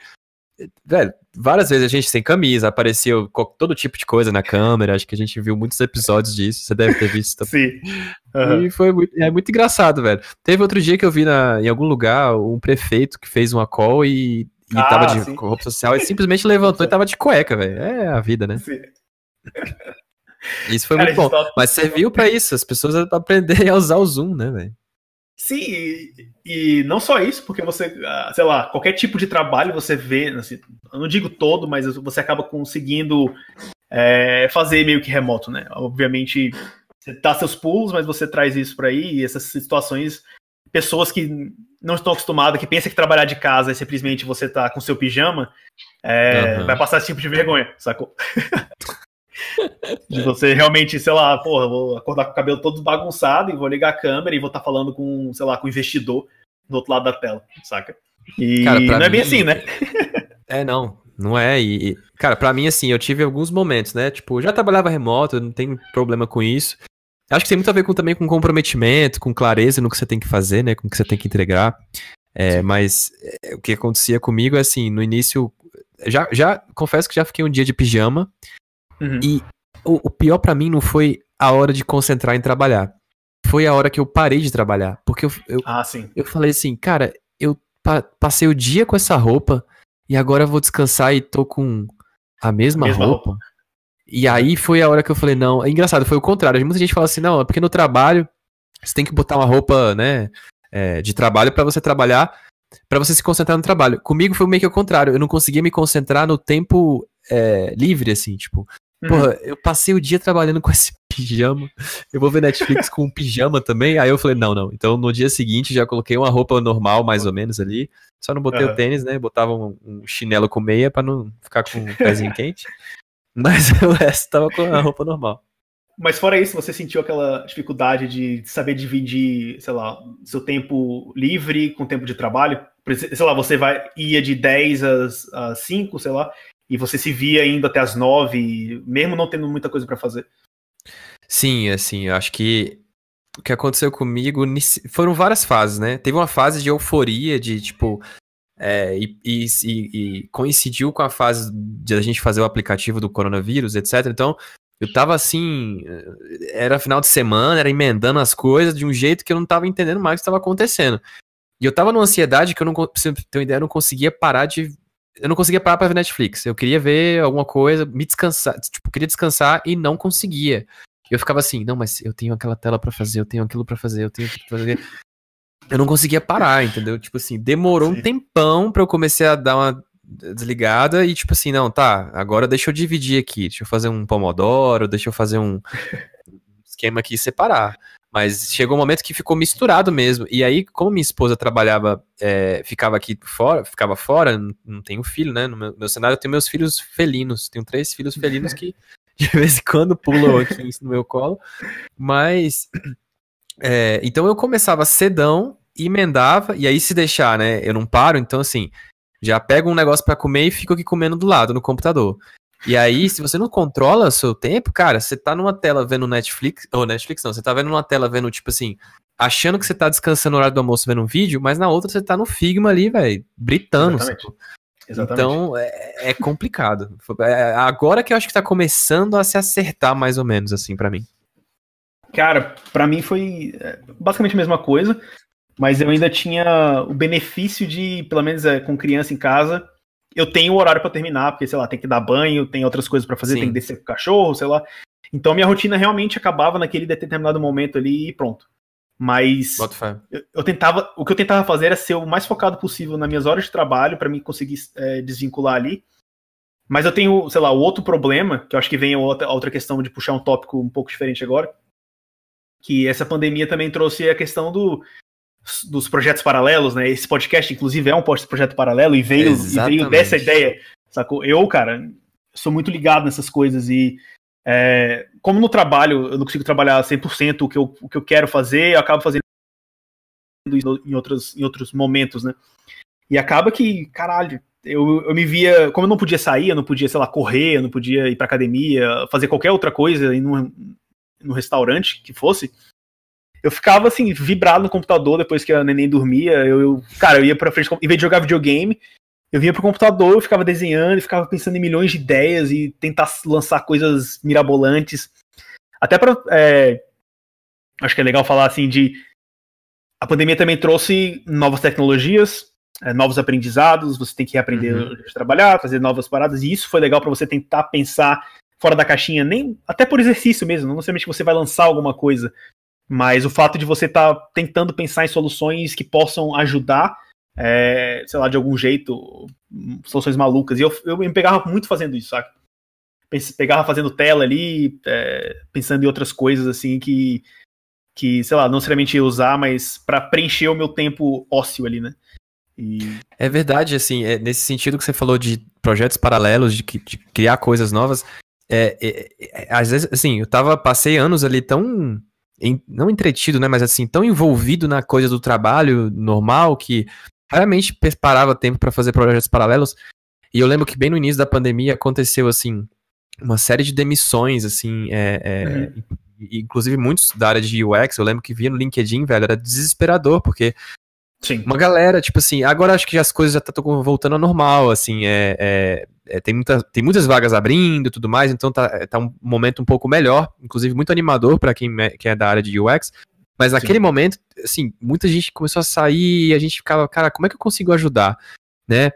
Velho, várias vezes a gente sem camisa, apareceu todo tipo de coisa na câmera, acho que a gente viu muitos episódios disso, você deve ter visto também. Sim. Uhum. E foi muito, é muito engraçado, velho. Teve outro dia que eu vi na, em algum lugar um prefeito que fez uma call e, e ah, tava de sim. roupa social e simplesmente levantou e tava de cueca, velho. É a vida, né? Sim. Isso foi Cara, muito bom. Mas serviu para isso, as pessoas aprenderem a usar o Zoom, né, velho? Sim, e, e, não só isso, porque você, ah, sei lá, qualquer tipo de trabalho você vê, assim, eu não digo todo, mas você acaba conseguindo é, fazer meio que remoto, né? Obviamente, você dá seus pulos, mas você traz isso para aí, e essas situações, pessoas que não estão acostumadas, que pensam que trabalhar de casa é simplesmente você tá com seu pijama, é, uhum. vai passar esse tipo de vergonha, sacou? De você realmente, sei lá, porra, vou acordar com o cabelo todo bagunçado e vou ligar a câmera e vou estar tá falando com, sei lá, com o investidor do outro lado da tela, saca? E cara, não é bem assim, né? É, não. Não é. E, cara, para mim, assim, eu tive alguns momentos, né? Tipo, já trabalhava remoto, não tenho problema com isso. Acho que tem muito a ver com, também com comprometimento, com clareza no que você tem que fazer, né? Com o que você tem que entregar. É, mas é, o que acontecia comigo é assim, no início. Já, já confesso que já fiquei um dia de pijama. Uhum. E o, o pior para mim não foi a hora de concentrar em trabalhar. Foi a hora que eu parei de trabalhar. Porque eu, eu, ah, eu falei assim, cara, eu pa passei o dia com essa roupa e agora eu vou descansar e tô com a mesma, mesma roupa. roupa. E aí foi a hora que eu falei, não. É engraçado, foi o contrário. Muita gente fala assim, não, é porque no trabalho você tem que botar uma roupa, né, é, de trabalho para você trabalhar, para você se concentrar no trabalho. Comigo foi meio que o contrário. Eu não conseguia me concentrar no tempo é, livre, assim, tipo, Uhum. Porra, eu passei o dia trabalhando com esse pijama. Eu vou ver Netflix com um pijama também. Aí eu falei, não, não. Então no dia seguinte já coloquei uma roupa normal, mais ou menos ali. Só não botei uhum. o tênis, né? Botava um, um, chinelo com meia pra não ficar com o pezinho quente. Mas o resto tava com a roupa normal. Mas fora isso, você sentiu aquela dificuldade de saber dividir, sei lá, seu tempo livre com tempo de trabalho? Sei lá, você vai ia de 10 às, às 5, sei lá, e você se via indo até as nove, mesmo não tendo muita coisa para fazer. Sim, assim, eu acho que o que aconteceu comigo foram várias fases, né? Teve uma fase de euforia, de tipo. É, e, e, e, coincidiu com a fase de a gente fazer o aplicativo do coronavírus, etc. Então, eu tava assim. Era final de semana, era emendando as coisas de um jeito que eu não tava entendendo mais o que estava acontecendo. E eu tava numa ansiedade que eu não, pra você ter uma ideia, eu não conseguia parar de eu não conseguia parar pra ver Netflix. Eu queria ver alguma coisa, me descansar. Tipo, queria descansar e não conseguia. Eu ficava assim, não, mas eu tenho aquela tela para fazer, eu tenho aquilo para fazer, eu tenho aquilo pra fazer. Eu não conseguia parar, entendeu? Tipo assim, demorou Sim. um tempão pra eu comecei a dar uma desligada e tipo assim, não, tá, agora deixa eu dividir aqui, deixa eu fazer um pomodoro, deixa eu fazer um esquema aqui e separar. Mas chegou um momento que ficou misturado mesmo. E aí, como minha esposa trabalhava, é, ficava aqui fora, ficava fora, não, não tenho filho, né? No meu, meu, cenário eu tenho meus filhos felinos. Tenho três filhos felinos que de vez em quando pulam aqui no meu colo. Mas. É, então eu começava cedão, emendava, e aí se deixar, né? Eu não paro, então assim, já pego um negócio para comer e fico aqui comendo do lado no computador. E aí, se você não controla o seu tempo, cara, você tá numa tela vendo Netflix, ou Netflix não, você tá vendo numa tela vendo, tipo assim, achando que você tá descansando no horário do almoço vendo um vídeo, mas na outra você tá no Figma ali, velho, britando. Exatamente. Exatamente. Então, é, é complicado. É, agora que eu acho que tá começando a se acertar mais ou menos, assim, para mim. Cara, para mim foi é, basicamente a mesma coisa, mas eu ainda tinha o benefício de, pelo menos é, com criança em casa, eu tenho o horário para terminar, porque, sei lá, tem que dar banho, tem outras coisas para fazer, Sim. tem que descer com o cachorro, sei lá. Então minha rotina realmente acabava naquele determinado momento ali e pronto. Mas eu, eu, tentava, o que eu tentava fazer era ser o mais focado possível nas minhas horas de trabalho para mim conseguir é, desvincular ali. Mas eu tenho, sei lá, o outro problema, que eu acho que vem a outra, a outra questão de puxar um tópico um pouco diferente agora, que essa pandemia também trouxe a questão do dos projetos paralelos, né? Esse podcast, inclusive, é um projeto paralelo e veio, e veio dessa ideia, sacou? Eu, cara, sou muito ligado nessas coisas e é, como no trabalho eu não consigo trabalhar 100% o que eu, o que eu quero fazer, eu acabo fazendo isso em outros, em outros momentos, né? E acaba que, caralho, eu, eu me via. Como eu não podia sair, eu não podia, sei lá, correr, eu não podia ir pra academia, fazer qualquer outra coisa, ir num, num restaurante que fosse. Eu ficava assim, vibrado no computador depois que a neném dormia. Eu, eu cara, eu ia pra frente, em vez de jogar videogame, eu vinha pro computador, eu ficava desenhando, ficava pensando em milhões de ideias e tentar lançar coisas mirabolantes. Até para é, acho que é legal falar assim de a pandemia também trouxe novas tecnologias, é, novos aprendizados, você tem que aprender uhum. a trabalhar, fazer novas paradas, e isso foi legal para você tentar pensar fora da caixinha, nem até por exercício mesmo, não necessariamente você vai lançar alguma coisa, mas o fato de você estar tá tentando pensar em soluções que possam ajudar, é, sei lá, de algum jeito, soluções malucas. E eu, eu me pegava muito fazendo isso, sabe? Pegava fazendo tela ali, é, pensando em outras coisas assim que, que, sei lá, não necessariamente ia usar, mas para preencher o meu tempo ósseo ali, né? E... É verdade, assim, é, nesse sentido que você falou de projetos paralelos, de, de criar coisas novas, é, é, é, às vezes, assim, eu tava, passei anos ali tão em, não entretido, né, mas assim, tão envolvido na coisa do trabalho normal que raramente parava tempo para fazer projetos paralelos. E eu lembro que bem no início da pandemia aconteceu assim uma série de demissões, assim, é, é, uhum. inclusive muitos da área de UX. Eu lembro que via no LinkedIn, velho, era desesperador porque Sim. Uma galera, tipo assim, agora acho que as coisas já estão tá voltando ao normal, assim, é, é, é, tem, muita, tem muitas vagas abrindo e tudo mais, então tá, é, tá um momento um pouco melhor, inclusive muito animador para quem, é, quem é da área de UX. Mas naquele Sim. momento, assim, muita gente começou a sair e a gente ficava, cara, como é que eu consigo ajudar, né?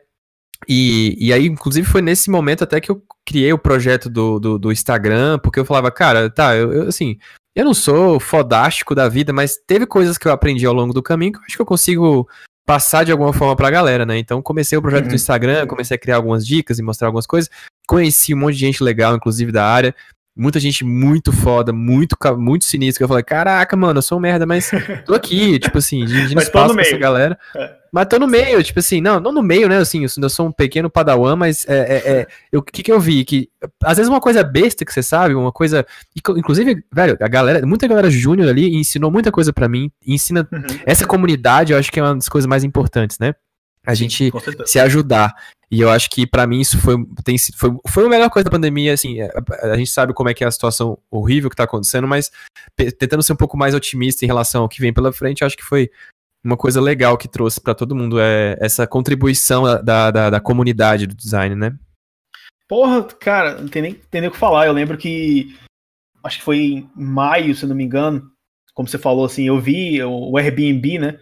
E, e aí, inclusive, foi nesse momento até que eu criei o projeto do, do, do Instagram, porque eu falava, cara, tá, eu, eu, assim, eu não sou fodástico da vida, mas teve coisas que eu aprendi ao longo do caminho que eu acho que eu consigo passar de alguma forma pra galera, né? Então comecei o projeto uhum. do Instagram, comecei a criar algumas dicas e mostrar algumas coisas. Conheci um monte de gente legal, inclusive da área. Muita gente muito foda, muito, muito sinistra. Eu falei, caraca, mano, eu sou um merda, mas tô aqui, tipo assim, dividindo espaço com essa galera. É. Mas tô no meio, tipo assim, não, não no meio, né? Assim, eu sou um pequeno padawan, mas é, é, é o que que eu vi? Que às vezes uma coisa besta que você sabe, uma coisa. Inclusive, velho, a galera, muita galera júnior ali ensinou muita coisa para mim. Ensina. Uhum. Essa comunidade, eu acho que é uma das coisas mais importantes, né? A gente se ajudar. E eu acho que para mim isso foi, tem, foi, foi a melhor coisa da pandemia, assim, a, é, a, gente sabe como é que é a situação horrível que tá acontecendo, mas tentando ser um pouco mais otimista em relação ao que vem pela frente, acho que foi uma coisa legal que trouxe para todo mundo é essa contribuição da, da, da, comunidade do design, né? Porra, cara, não tem nem, tem nem o que falar. Eu lembro que acho que foi em maio, se não me engano, como você falou assim, eu vi o, o Airbnb, né?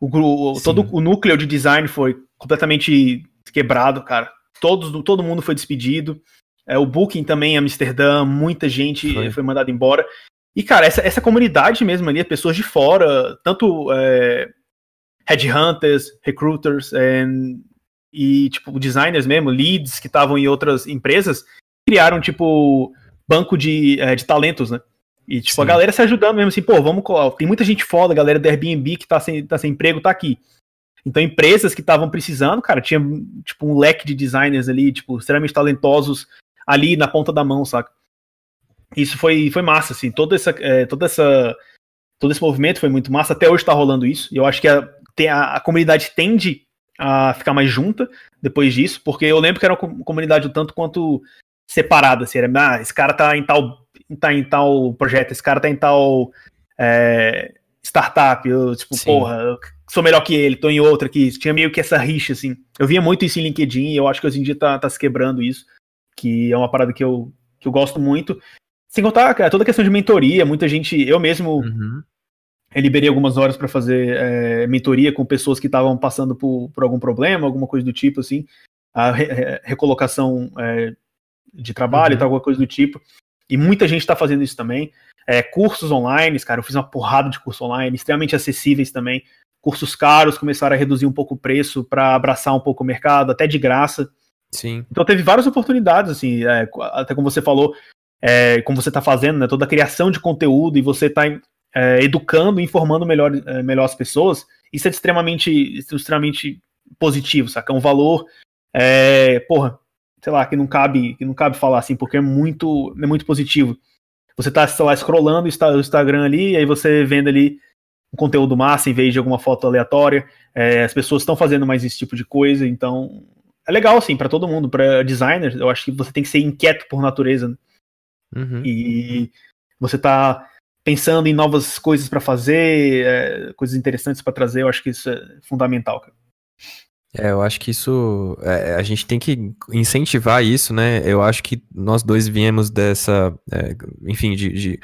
O, o todo o núcleo de design foi completamente quebrado, cara. Todos, todo mundo foi despedido. É, o Booking também Amsterdã, muita gente foi, foi mandada embora. E, cara, essa, essa comunidade mesmo ali, pessoas de fora, tanto é, headhunters, recruiters and, e, tipo, designers mesmo, leads que estavam em outras empresas, criaram, tipo, banco de, é, de talentos, né? E, tipo, Sim. a galera se ajudando mesmo, assim, pô, vamos, tem muita gente foda, a galera do Airbnb que tá sem, tá sem emprego, tá aqui. Então, empresas que estavam precisando, cara, tinha, tipo, um leque de designers ali, tipo, extremamente talentosos ali na ponta da mão, saca? isso foi, foi massa, assim, toda essa, é, toda essa, todo esse movimento foi muito massa, até hoje tá rolando isso, e eu acho que a, a, a comunidade tende a ficar mais junta depois disso, porque eu lembro que era uma comunidade um tanto quanto separada, assim, era, ah, esse cara tá em tal, tá em tal projeto, esse cara tá em tal é, startup, eu, tipo, Sim. porra, eu sou melhor que ele, tô em outra aqui, tinha meio que essa rixa, assim, eu via muito isso em LinkedIn, e eu acho que hoje em dia tá, tá se quebrando isso, que é uma parada que eu, que eu gosto muito, sem contar, cara, toda a questão de mentoria, muita gente, eu mesmo uhum. liberei algumas horas para fazer é, mentoria com pessoas que estavam passando por, por, algum problema, alguma coisa do tipo, assim, a re recolocação é, de trabalho uhum. e tal, alguma coisa do tipo. E muita gente está fazendo isso também. É, cursos online, cara, eu fiz uma porrada de cursos online, extremamente acessíveis também. Cursos caros começaram a reduzir um pouco o preço para abraçar um pouco o mercado, até de graça. Sim. Então teve várias oportunidades, assim, é, até como você falou, é, como você está fazendo, né, toda a criação de conteúdo e você está é, educando, informando melhor, é, melhor as pessoas, isso é extremamente, extremamente positivo, saca? É um valor, é, porra, sei lá, que não cabe, que não cabe falar assim, porque é muito, é muito positivo. Você está lá, scrollando o Instagram ali, e aí você vendo ali um conteúdo massa em vez de alguma foto aleatória. É, as pessoas estão fazendo mais esse tipo de coisa, então é legal, assim, para todo mundo. Para designers, eu acho que você tem que ser inquieto por natureza. Né? Uhum. E você tá pensando em novas coisas para fazer, é, coisas interessantes para trazer, eu acho que isso é fundamental, cara. É, eu acho que isso. É, a gente tem que incentivar isso, né? Eu acho que nós dois viemos dessa. É, enfim, de, de,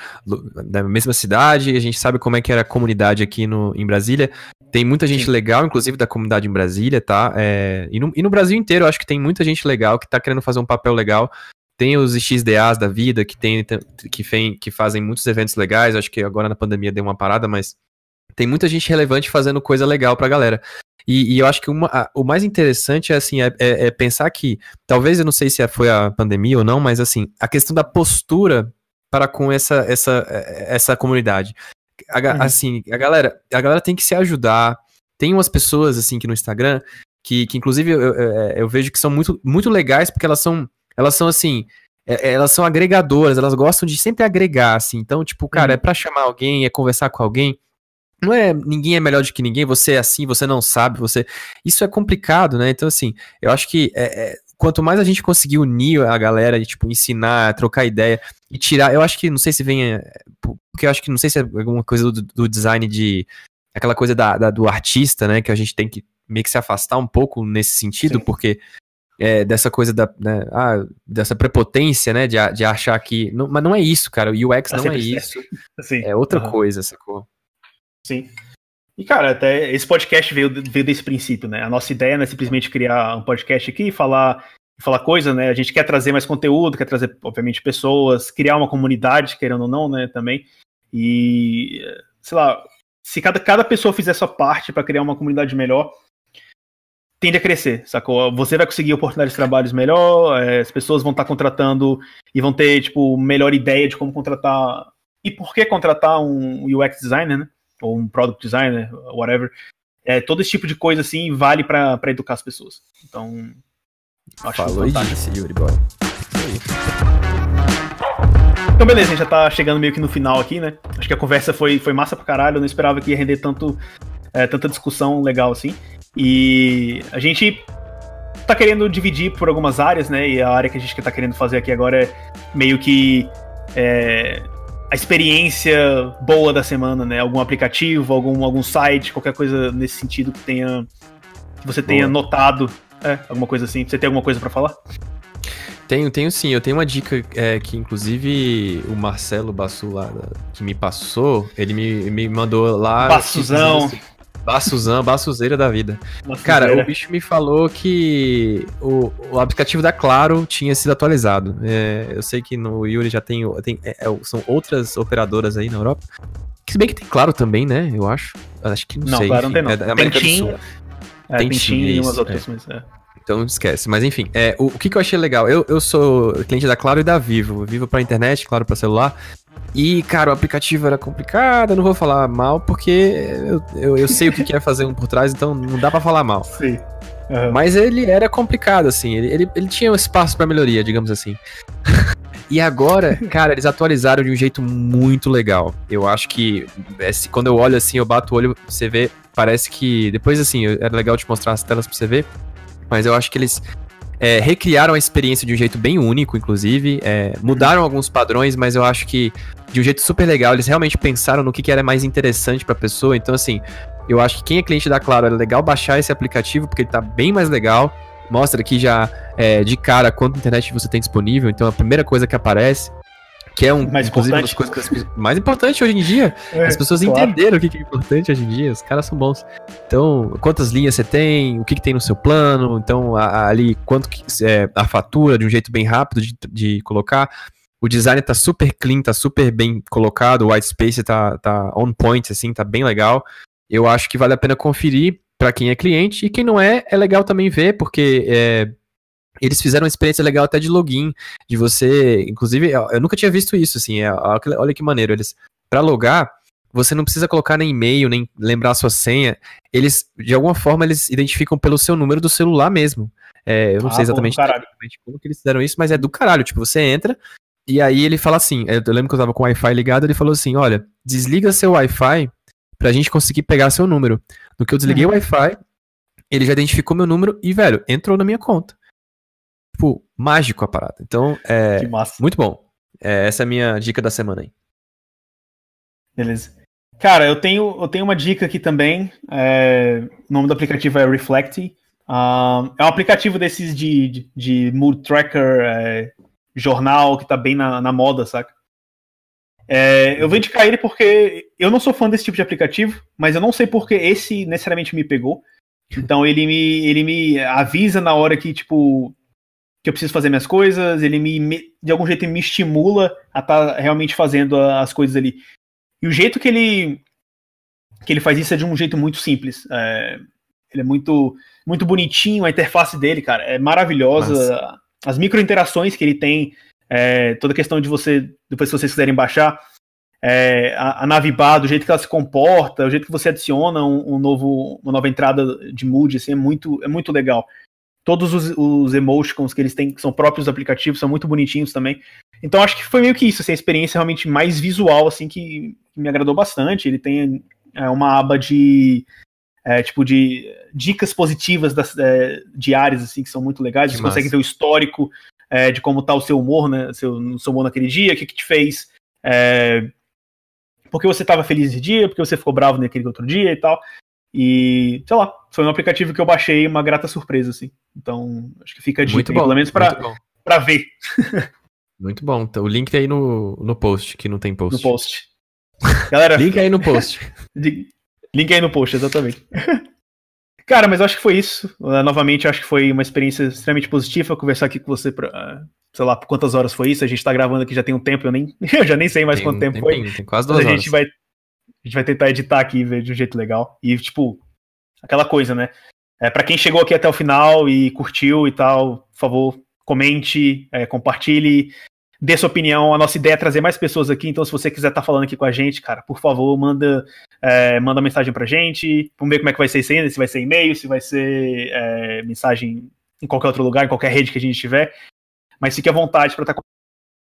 da mesma cidade, a gente sabe como é que era a comunidade aqui no, em Brasília. Tem muita gente Sim. legal, inclusive da comunidade em Brasília, tá? É, e, no, e no Brasil inteiro, eu acho que tem muita gente legal que tá querendo fazer um papel legal. Tem os XDAs da vida, que, tem, que, fem, que fazem muitos eventos legais. Acho que agora na pandemia deu uma parada, mas tem muita gente relevante fazendo coisa legal pra galera. E, e eu acho que uma, a, o mais interessante é assim, é, é, é, pensar que, talvez eu não sei se foi a pandemia ou não, mas assim, a questão da postura para com essa, essa, essa comunidade. A, uhum. Assim, a galera, a galera tem que se ajudar. Tem umas pessoas assim que no Instagram que, que inclusive eu, eu, eu vejo que são muito, muito legais porque elas são, elas são assim, é, elas são agregadoras, elas gostam de sempre agregar, assim. Então, tipo, cara, uhum. é pra chamar alguém, é conversar com alguém não é ninguém é melhor do que ninguém, você é assim, você não sabe, você. Isso é complicado, né? Então, assim, eu acho que é, é, quanto mais a gente conseguir unir a galera e, tipo, ensinar, trocar ideia e tirar. Eu acho que, não sei se vem. É, porque eu acho que não sei se é alguma coisa do, do design de. Aquela coisa da, da, do artista, né? Que a gente tem que meio que se afastar um pouco nesse sentido, Sim. porque. É, dessa coisa da, né, ah, dessa prepotência, né, de, de achar que, não, mas não é isso, cara, o UX é não é isso, Sim. é outra uhum. coisa, sacou? Sim. E, cara, até esse podcast veio, veio desse princípio, né? A nossa ideia não é simplesmente criar um podcast aqui e falar, falar coisa, né? A gente quer trazer mais conteúdo, quer trazer, obviamente, pessoas, criar uma comunidade, querendo ou não, né? Também. E, sei lá, se cada, cada pessoa fizer sua parte para criar uma comunidade melhor, tende a crescer, sacou? Você vai conseguir oportunidades de trabalhos melhor, é, as pessoas vão estar tá contratando e vão ter, tipo, melhor ideia de como contratar e por que contratar um UX designer, né? Ou um product designer, whatever. É, todo esse tipo de coisa assim vale para educar as pessoas. Então, acho Falou. Disse, Yuri, bora. Então, beleza, a gente já tá chegando meio que no final aqui, né? Acho que a conversa foi, foi massa pra caralho, eu não esperava que ia render tanto, é, tanta discussão legal assim. E a gente tá querendo dividir por algumas áreas, né? E a área que a gente tá querendo fazer aqui agora é meio que é, a experiência boa da semana, né? Algum aplicativo, algum, algum site, qualquer coisa nesse sentido que tenha que você tenha boa. notado, é, alguma coisa assim. Você tem alguma coisa para falar? Tenho, tenho sim. Eu tenho uma dica é, que, inclusive, o Marcelo Bassu lá, que me passou, ele me, me mandou lá. Bassuzão. Bassuzão, bassuzeira da vida. Cara, o bicho me falou que o, o aplicativo da Claro tinha sido atualizado. É, eu sei que no Yuri já tem. tem é, é são outras operadoras aí na Europa. Se bem que tem Claro também, né? Eu acho. Acho que não, não sei. Claro, enfim, não tem não. É América tem do Sul. É, tem, tem Tim e umas outras, é. mas é. Então esquece. Mas enfim, é, o, o que, que eu achei legal? Eu, eu sou cliente da Claro e da Vivo. Vivo para internet, Claro para celular. E, cara, o aplicativo era complicado, eu não vou falar mal, porque eu, eu, eu sei o que é fazer um por trás, então não dá para falar mal. Sim. Uhum. Mas ele era complicado, assim, ele, ele, ele tinha um espaço para melhoria, digamos assim. e agora, cara, eles atualizaram de um jeito muito legal. Eu acho que esse, quando eu olho assim, eu bato o olho, você vê, parece que. Depois, assim, era legal te mostrar as telas pra você ver. Mas eu acho que eles é, recriaram a experiência de um jeito bem único, inclusive. É, mudaram alguns padrões, mas eu acho que de um jeito super legal. Eles realmente pensaram no que, que era mais interessante para a pessoa. Então, assim, eu acho que quem é cliente da Claro é legal baixar esse aplicativo, porque ele tá bem mais legal. Mostra aqui já é, de cara quanto internet você tem disponível. Então, a primeira coisa que aparece que é um, mais inclusive, uma das coisas mais importante hoje em dia. É, as pessoas claro. entenderam o que é importante hoje em dia. Os caras são bons. Então, quantas linhas você tem, o que, que tem no seu plano, então a, a, ali quanto que é a fatura de um jeito bem rápido de, de colocar. O design tá super clean, tá super bem colocado, o white space tá, tá on point, assim, tá bem legal. Eu acho que vale a pena conferir para quem é cliente e quem não é, é legal também ver, porque é, eles fizeram uma experiência legal até de login, de você, inclusive, eu nunca tinha visto isso, assim, é, olha que maneiro, eles, para logar, você não precisa colocar nem e-mail, nem lembrar a sua senha, eles, de alguma forma, eles identificam pelo seu número do celular mesmo, é, eu não ah, sei exatamente como que eles fizeram isso, mas é do caralho, tipo, você entra, e aí ele fala assim, eu lembro que eu tava com o Wi-Fi ligado, ele falou assim, olha, desliga seu Wi-Fi pra gente conseguir pegar seu número. No que eu desliguei uhum. o Wi-Fi, ele já identificou meu número e, velho, entrou na minha conta. Tipo, mágico a parada. Então, é. Muito bom. É, essa é a minha dica da semana aí. Beleza. Cara, eu tenho, eu tenho uma dica aqui também. É, o nome do aplicativo é Reflect. Uh, é um aplicativo desses de, de, de mood tracker, é, jornal, que tá bem na, na moda, saca? É, eu vou indicar ele porque eu não sou fã desse tipo de aplicativo, mas eu não sei porque esse necessariamente me pegou. Então ele me, ele me avisa na hora que, tipo, que eu preciso fazer minhas coisas, ele me, de algum jeito me estimula a estar tá realmente fazendo as coisas ali. E o jeito que ele que ele faz isso é de um jeito muito simples. É, ele é muito muito bonitinho, a interface dele, cara, é maravilhosa. Nossa. As micro interações que ele tem, é, toda a questão de você, depois se vocês quiserem baixar, é, a, a Navibar, do jeito que ela se comporta, o jeito que você adiciona um, um novo, uma nova entrada de mood, assim, é muito, é muito legal. Todos os, os emotions que eles têm, que são próprios do aplicativo, são muito bonitinhos também. Então acho que foi meio que isso, assim, a experiência realmente mais visual, assim, que, que me agradou bastante. Ele tem é, uma aba de é, tipo de dicas positivas das, é, diárias assim que são muito legais. Que você massa. consegue ver o histórico é, de como tá o seu humor, né? Seu, seu humor naquele dia, o que, que te fez é, porque você estava feliz esse dia, porque você ficou bravo naquele outro dia e tal. E, sei lá, foi um aplicativo que eu baixei, uma grata surpresa, assim. Então, acho que fica a dica, muito bom, pelo menos pra, pra ver. muito bom. Então, o link tá aí no, no post, que não tem post. No post. Galera. link aí no post. link aí no post, exatamente. Cara, mas eu acho que foi isso. Uh, novamente, acho que foi uma experiência extremamente positiva conversar aqui com você pra, uh, sei lá, por quantas horas foi isso. A gente tá gravando aqui já tem um tempo, eu, nem, eu já nem sei mais tem, quanto tempo tem, foi. Tem quase duas a horas. Gente vai, a gente vai tentar editar aqui e ver de um jeito legal. E, tipo, aquela coisa, né? É, para quem chegou aqui até o final e curtiu e tal, por favor, comente, é, compartilhe, dê sua opinião. A nossa ideia é trazer mais pessoas aqui, então se você quiser estar tá falando aqui com a gente, cara, por favor, manda, é, manda mensagem pra gente. Vamos ver como é que vai ser isso ainda, se vai ser e-mail, se vai ser é, mensagem em qualquer outro lugar, em qualquer rede que a gente tiver. Mas fique à vontade para estar tá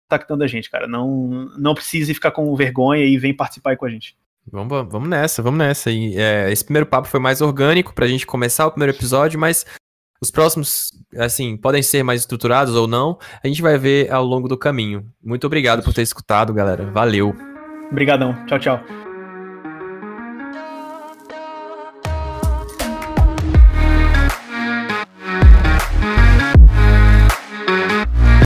contactando a gente, cara. Não, não precise ficar com vergonha e vem participar aí com a gente. Vamos, vamos nessa, vamos nessa. E, é, esse primeiro papo foi mais orgânico pra gente começar o primeiro episódio, mas os próximos, assim, podem ser mais estruturados ou não. A gente vai ver ao longo do caminho. Muito obrigado por ter escutado, galera. Valeu. Obrigadão. Tchau, tchau.